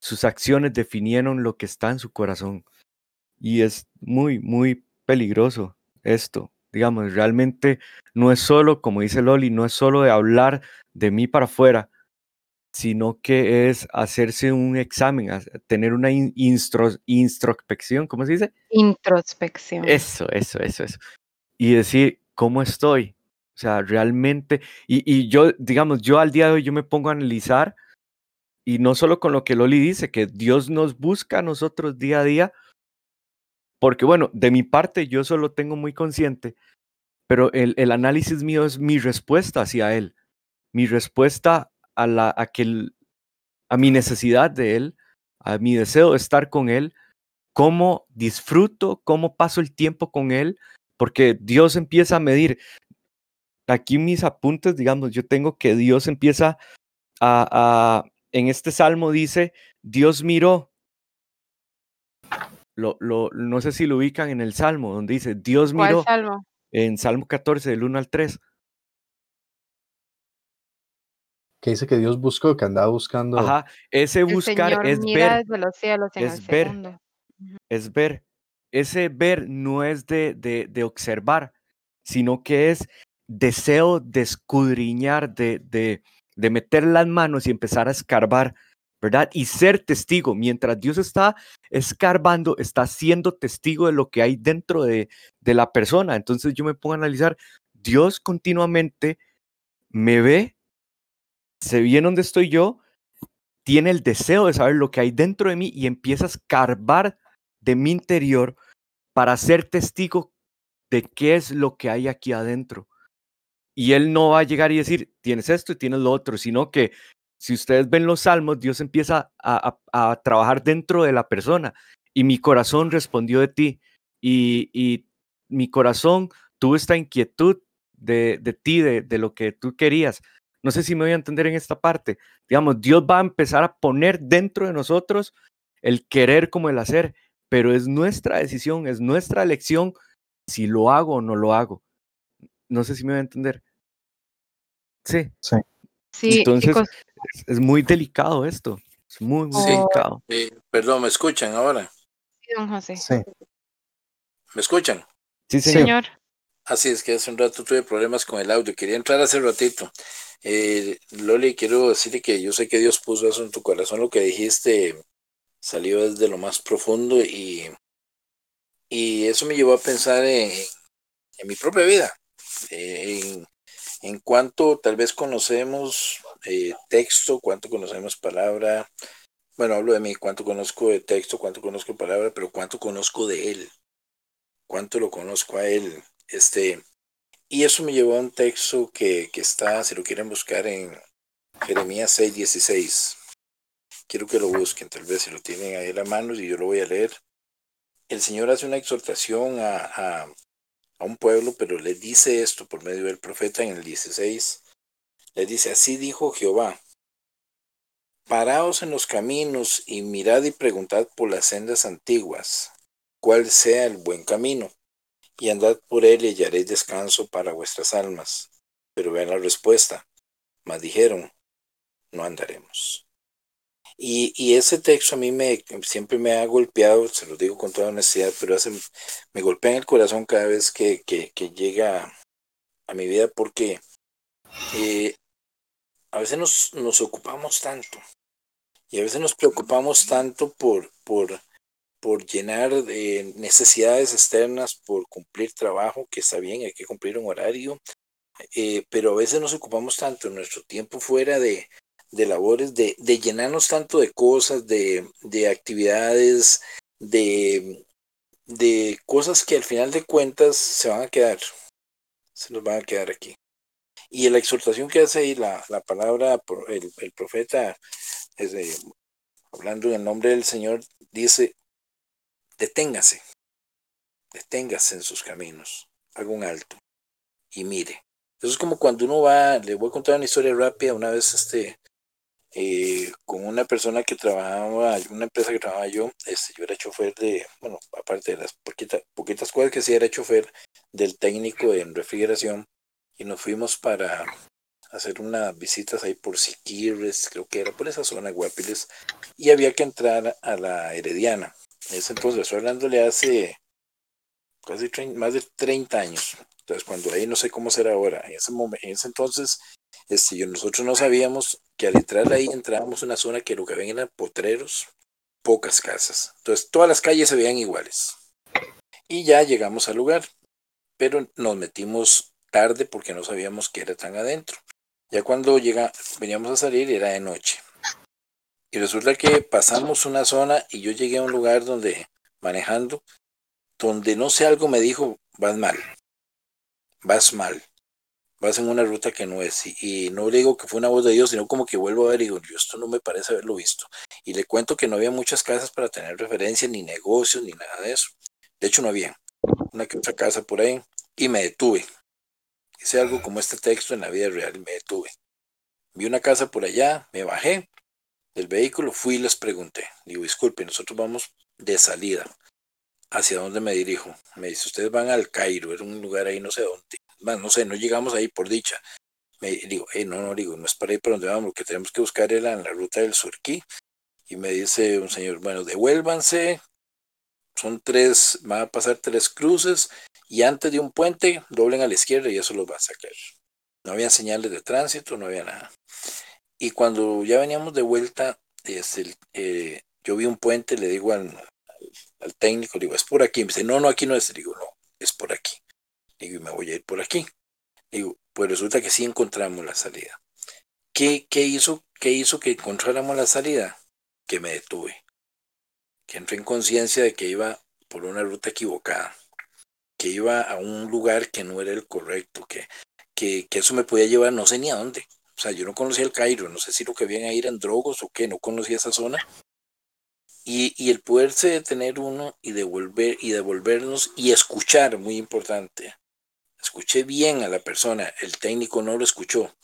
sus acciones definieron lo que está en su corazón. Y es muy, muy peligroso esto. Digamos, realmente no es solo, como dice Loli, no es solo de hablar de mí para afuera, sino que es hacerse un examen, tener una in- introspección, ¿cómo se dice? Introspección. Eso, eso, eso, eso. Y decir, ¿cómo estoy? O sea, realmente, y, y yo, digamos, yo al día de hoy yo me pongo a analizar y no solo con lo que Loli dice, que Dios nos busca a nosotros día a día, porque bueno, de mi parte yo solo tengo muy consciente, pero el, el análisis mío es mi respuesta hacia Él, mi respuesta a, la, a, que el- a mi necesidad de Él, a mi deseo de estar con Él, cómo disfruto, cómo paso el tiempo con Él, porque Dios empieza a medir. Aquí mis apuntes, digamos, yo tengo que Dios empieza a, a- en este salmo dice, Dios miró, lo, lo, no sé si lo ubican en el salmo, donde dice, Dios ¿Cuál miró, salmo? en Salmo 14, del 1 al 3. Que dice que Dios buscó, que andaba buscando. Ajá, ese El buscar Señor es mira ver, desde los cielos en el es ver. es ver. Ese ver no es de, de, de observar, sino que es deseo de escudriñar, de, de, de meter las manos y empezar a escarbar, ¿verdad? Y ser testigo. Mientras Dios está escarbando, está siendo testigo de lo que hay dentro de, de la persona. Entonces yo me pongo a analizar, Dios continuamente me ve, se ve en donde estoy yo, tiene el deseo de saber lo que hay dentro de mí y empieza a escarbar de mi interior para ser testigo de qué es lo que hay aquí adentro. Y él no va a llegar y decir, tienes esto y tienes lo otro, sino que si ustedes ven los salmos, Dios empieza a, a- a trabajar dentro de la persona. Y mi corazón respondió de ti. Y, y mi corazón tuvo esta inquietud de, de ti, de, de lo que tú querías. No sé si me voy a entender en esta parte. Digamos, Dios va a empezar a poner dentro de nosotros el querer como el hacer, pero es nuestra decisión, es nuestra elección si lo hago o no lo hago. No sé si me voy a entender. Sí. Sí, Entonces, chicos, es, es muy delicado esto. Es muy, muy Sí. delicado. Perdón, ¿me escuchan ahora? sí, don José. Sí. ¿Me escuchan? Sí, señor. Señor, Así es que hace un rato tuve problemas con el audio. Quería entrar hace ratito. Eh, Loli, quiero decirle que yo sé que Dios puso eso en tu corazón. Lo que dijiste salió desde lo más profundo y, y eso me llevó a pensar en, en mi propia vida. eh, en, en cuánto tal vez conocemos eh, texto, cuánto conocemos palabra. Bueno, hablo de mí, cuánto conozco de texto, cuánto conozco de palabra, pero cuánto conozco de Él. Cuánto lo conozco a Él. Este, y eso me llevó a un texto que, que está, si lo quieren buscar, en Jeremías 6:16. Quiero que lo busquen, tal vez si lo tienen ahí a la mano y yo lo voy a leer. El Señor hace una exhortación a, a, a un pueblo, pero le dice esto por medio del profeta en el 16. Le dice, así dijo Jehová, paraos en los caminos y mirad y preguntad por las sendas antiguas, cuál sea el buen camino y andad por él y hallaréis descanso para vuestras almas. Pero vean la respuesta. Mas dijeron, no andaremos. Y, y ese texto a mí me, siempre me ha golpeado, se lo digo con toda honestidad, pero hace, me golpea en el corazón cada vez que, que, llega a mi vida porque eh, a veces nos, nos ocupamos tanto y a veces nos preocupamos tanto por, por, por llenar de necesidades externas, por cumplir trabajo, que está bien, hay que cumplir un horario, eh, pero a veces nos ocupamos tanto en nuestro tiempo fuera de, de labores, de, de, llenarnos tanto de cosas, de, de actividades, de, de, cosas que al final de cuentas se van a quedar, se nos van a quedar aquí. Y la exhortación que hace ahí la, la palabra, el, el profeta, es de, hablando en el nombre del Señor, dice, deténgase, deténgase en sus caminos, haga un alto y mire. Eso es como cuando uno va, le voy a contar una historia rápida, una vez este, eh, con una persona que trabajaba, una empresa que trabajaba yo, este, yo era chofer de, bueno, aparte de las poquitas, poquitas cosas que sí era chofer del técnico en refrigeración y nos fuimos para hacer unas visitas ahí por Siquirres, creo que era por esa zona, Guapiles, y había que entrar a la Herediana. En ese entonces, estoy hablándole hace casi 30, más de 30 años. Entonces, cuando ahí no sé cómo será ahora, en ese, momento, en ese entonces, este, nosotros no sabíamos que al entrar ahí entrábamos a una zona que lo que ven eran potreros, pocas casas. Entonces, todas las calles se veían iguales. Y ya llegamos al lugar, pero nos metimos tarde porque no sabíamos que era tan adentro. Ya cuando llega, veníamos a salir era de noche. Y resulta que pasamos una zona y yo llegué a un lugar donde, manejando, donde no sé, algo me dijo, vas mal, vas mal, vas en una ruta que no es. Y, no le digo que fue una voz de Dios, sino como que vuelvo a ver y digo, yo esto no me parece haberlo visto. Y le cuento que no había muchas casas para tener referencia, ni negocios, ni nada de eso. De hecho, no había una que otra casa por ahí. Y me detuve. Hice algo como este texto en la vida real y me detuve. Vi una casa por allá, me bajé del vehículo, fui y les pregunté. Digo, disculpe, nosotros vamos de salida. ¿Hacia dónde me dirijo? Me dice, ustedes van al Cairo, era un lugar ahí no sé dónde. No sé, no llegamos ahí por dicha. Me digo, hey, no, no, digo, no es para ir por donde vamos, lo que tenemos que buscar era en la ruta del Surquí. Y me dice un señor, bueno, devuélvanse, son tres, van a pasar tres cruces y antes de un puente doblen a la izquierda y eso los va a sacar. No había señales de tránsito, no había nada. Y cuando ya veníamos de vuelta, este, eh, yo vi un puente, le digo al, al, técnico, digo, es por aquí. Me dice, no, no, aquí no es. Le digo, no, es por aquí. Digo, y me voy a ir por aquí. Digo, pues resulta que sí encontramos la salida. ¿Qué, qué, hizo, ¿Qué hizo que encontráramos la salida? Que me detuve. Que entré en conciencia de que iba por una ruta equivocada. Que iba a un lugar que no era el correcto. Que, que, que eso me podía llevar no sé ni a dónde. O sea, yo no conocía el Cairo, no sé si lo que habían ahí eran drogos o qué, no conocía esa zona. Y, y, el poderse detener uno y devolver y devolvernos y escuchar, muy importante. Escuché bien a la persona, el técnico no lo escuchó.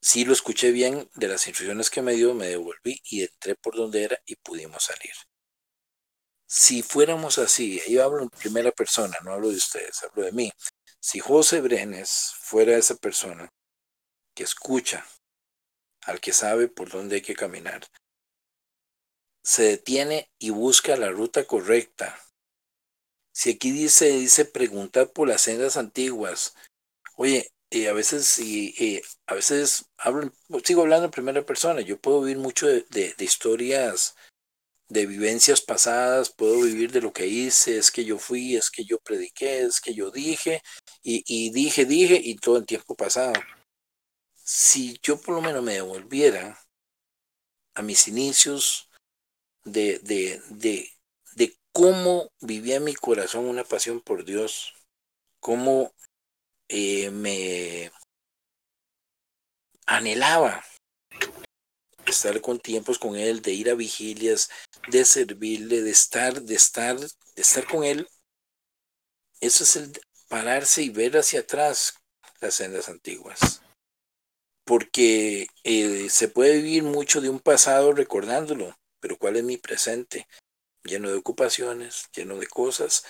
Sí lo escuché bien de las instrucciones que me dio, me devolví y entré por donde era y pudimos salir. Si fuéramos así, yo hablo en primera persona, no hablo de ustedes, hablo de mí. Si José Brenes fuera esa persona que escucha al que sabe por dónde hay que caminar. Se detiene y busca la ruta correcta. Si aquí dice, dice preguntar por las sendas antiguas. Oye, y a veces, y, a veces hablo, sigo hablando en primera persona. Yo puedo vivir mucho de, de, historias, de vivencias pasadas, puedo vivir de lo que hice, es que yo fui, es que yo prediqué, es que yo dije, y, dije, dije, y todo el tiempo pasado si yo por lo menos me devolviera a mis inicios de, de, de, cómo vivía mi corazón una pasión por Dios, cómo eh, me anhelaba estar con tiempos con él, de ir a vigilias, de servirle, de estar, de estar, de estar con él. Eso es el pararse y ver hacia atrás las sendas antiguas porque eh, se puede vivir mucho de un pasado recordándolo, pero ¿cuál es mi presente? Lleno de ocupaciones, lleno de cosas,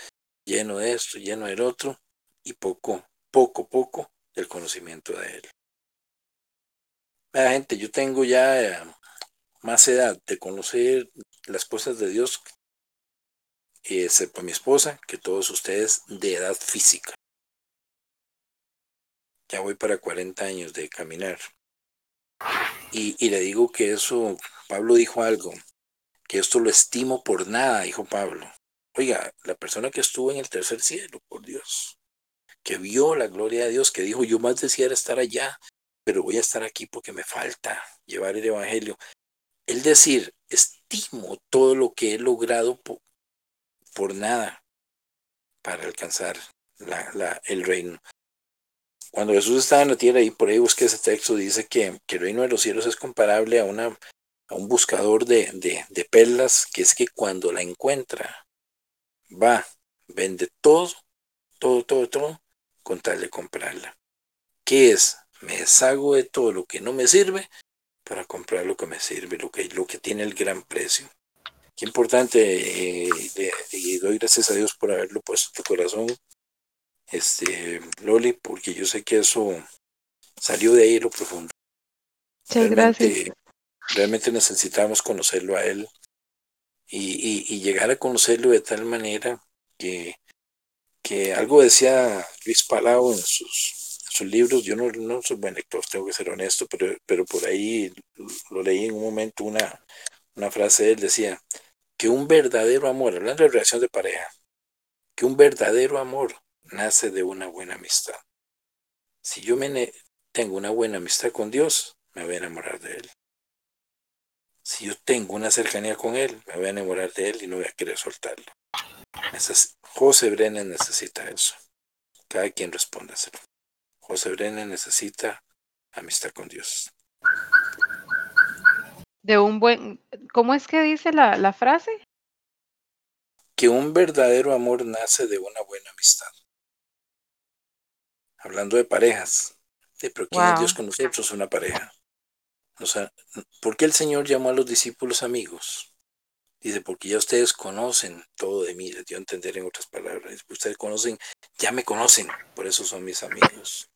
lleno de esto, lleno del otro, y poco, poco, poco del conocimiento de él. La gente, yo tengo ya eh, más edad de conocer las cosas de Dios, excepto mi esposa, que todos ustedes de edad física ya voy para 40 años de caminar. Y, y, le digo que eso, Pablo dijo algo, que esto lo estimo por nada, dijo Pablo. Oiga, la persona que estuvo en el tercer cielo, por Dios, que vio la gloria de Dios, que dijo, yo más deseara estar allá, pero voy a estar aquí porque me falta llevar el Evangelio. El decir, estimo todo lo que he logrado por, nada para alcanzar el reino. Cuando Jesús estaba en la tierra, y por ahí busqué ese texto, dice que, que el reino de los cielos es comparable a, una, a un buscador de, de, de perlas, que es que cuando la encuentra, va, vende todo, todo, todo, todo, con tal de comprarla. ¿Qué es? Me deshago de todo lo que no me sirve para comprar lo que me sirve, lo que, lo que tiene el gran precio. Qué importante, eh, y doy gracias a Dios por haberlo puesto en tu corazón, este, Loli, porque yo sé que eso salió de ahí lo profundo. Muchas gracias. Realmente necesitamos conocerlo a él y, y, llegar a conocerlo de tal manera que, que algo decía Luis Palau en sus, sus libros, yo no, no soy buen lector, tengo que ser honesto, pero, pero por ahí lo leí en un momento, una, una frase de él decía, que un verdadero amor, hablando de relación de pareja, que un verdadero amor nace de una buena amistad. Si yo me tengo una buena amistad con Dios, me voy a enamorar de Él. Si yo tengo una cercanía con él, me voy a enamorar de él y no voy a querer soltarlo. José Brennan necesita eso. Cada quien respóndaselo. José Brennan necesita amistad con Dios. De un buen, ¿cómo es que dice la, la frase? Que un verdadero amor nace de una buena amistad. Hablando de parejas. Sí, pero ¿quién es. Dios con nosotros? Una pareja. O sea, ¿por qué el Señor llamó a los discípulos amigos? Porque porque ya ustedes conocen todo de mí, les dio a entender en otras palabras. Ustedes conocen, ya me conocen, por eso son mis amigos.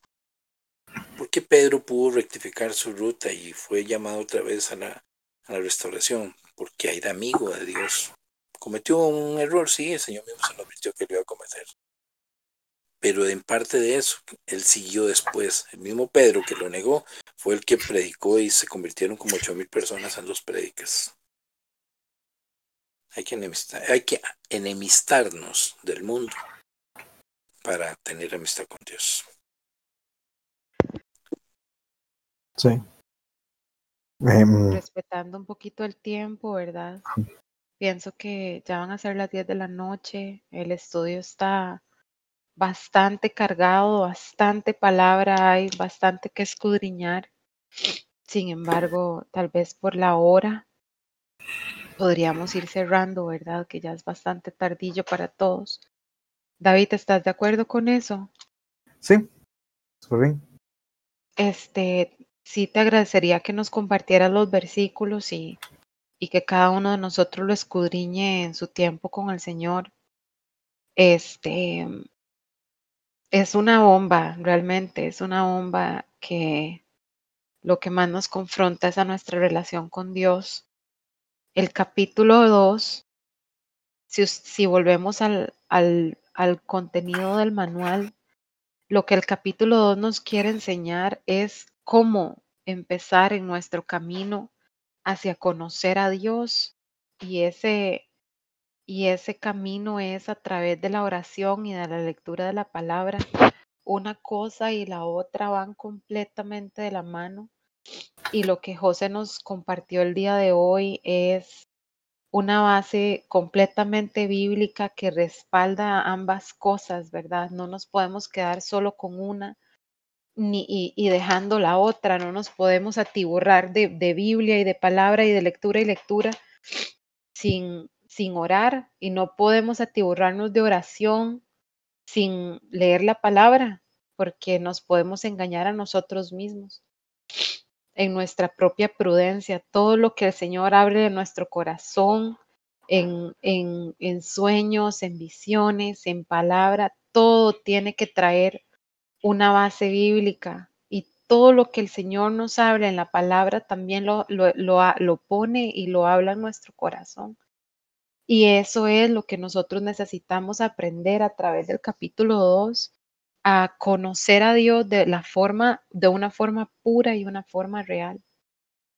¿Por qué Pedro pudo rectificar su ruta y fue llamado otra vez a la, a la restauración? Porque era amigo de Dios. Cometió un error, sí, el Señor mismo se lo advirtió que lo iba a cometer. Pero en parte de eso, él siguió después. El mismo Pedro que lo negó fue el que predicó y se convirtieron como ocho mil personas en los predicas. Hay que, enemistar, hay que enemistarnos del mundo para tener amistad con Dios. Sí. Em, Respetando un poquito el tiempo, ¿verdad? Pienso que ya van a ser las 10 de la noche, el estudio está bastante cargado, bastante palabra hay, bastante que escudriñar. Sin embargo, tal vez por la hora podríamos ir cerrando, ¿verdad? Que ya es bastante tardillo para todos. David, ¿estás de acuerdo con eso? sí, súper bien. Este, sí te agradecería que nos compartieras los versículos y, y que cada uno de nosotros lo escudriñe en su tiempo con el Señor. Este, es una bomba, realmente, es una bomba que lo que más nos confronta es a nuestra relación con Dios. El capítulo 2, si, si volvemos al, al, al contenido del manual, lo que el capítulo 2 nos quiere enseñar es cómo empezar en nuestro camino hacia conocer a Dios y ese y ese camino es a través de la oración y de la lectura de la palabra. Una cosa y la otra van completamente de la mano. Y lo que José nos compartió el día de hoy es una base completamente bíblica que respalda ambas cosas, ¿verdad? No nos podemos quedar solo con una y, dejando la otra, no nos podemos atiborrar de, de Biblia y de palabra y de lectura y lectura sin, sin orar y no podemos atiborrarnos de oración sin leer la palabra, porque nos podemos engañar a nosotros mismos en nuestra propia prudencia. Todo lo que el Señor abre de nuestro corazón, en, en, en sueños, en visiones, en palabra, todo tiene que traer una base bíblica. Y todo lo que el Señor nos habla en la palabra también lo, lo, lo, pone y lo habla en nuestro corazón. Y eso es lo que nosotros necesitamos aprender a través del capítulo 2, a conocer a Dios de la forma, de una forma pura y una forma real.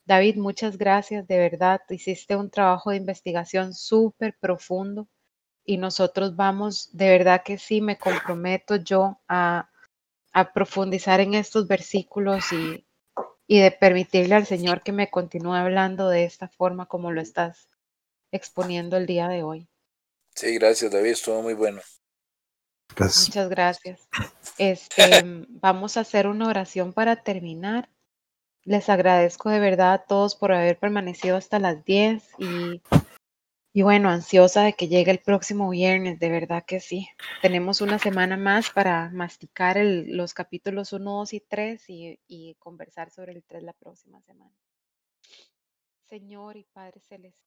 David, muchas gracias, de verdad, hiciste un trabajo de investigación súper profundo y nosotros vamos, de verdad que sí, me comprometo yo a, a profundizar en estos versículos y, y de permitirle al Señor que me continúe hablando de esta forma como lo estás exponiendo el día de hoy. Sí, gracias David, estuvo muy bueno. Gracias. Muchas gracias. Este, vamos a hacer una oración para terminar. Les agradezco de verdad a todos por haber permanecido hasta las 10 y, y bueno, ansiosa de que llegue el próximo viernes, de verdad que sí. Tenemos una semana más para masticar los capítulos 1, 2 y 3 y, y conversar sobre el 3 la próxima semana. Señor y Padre Celestial.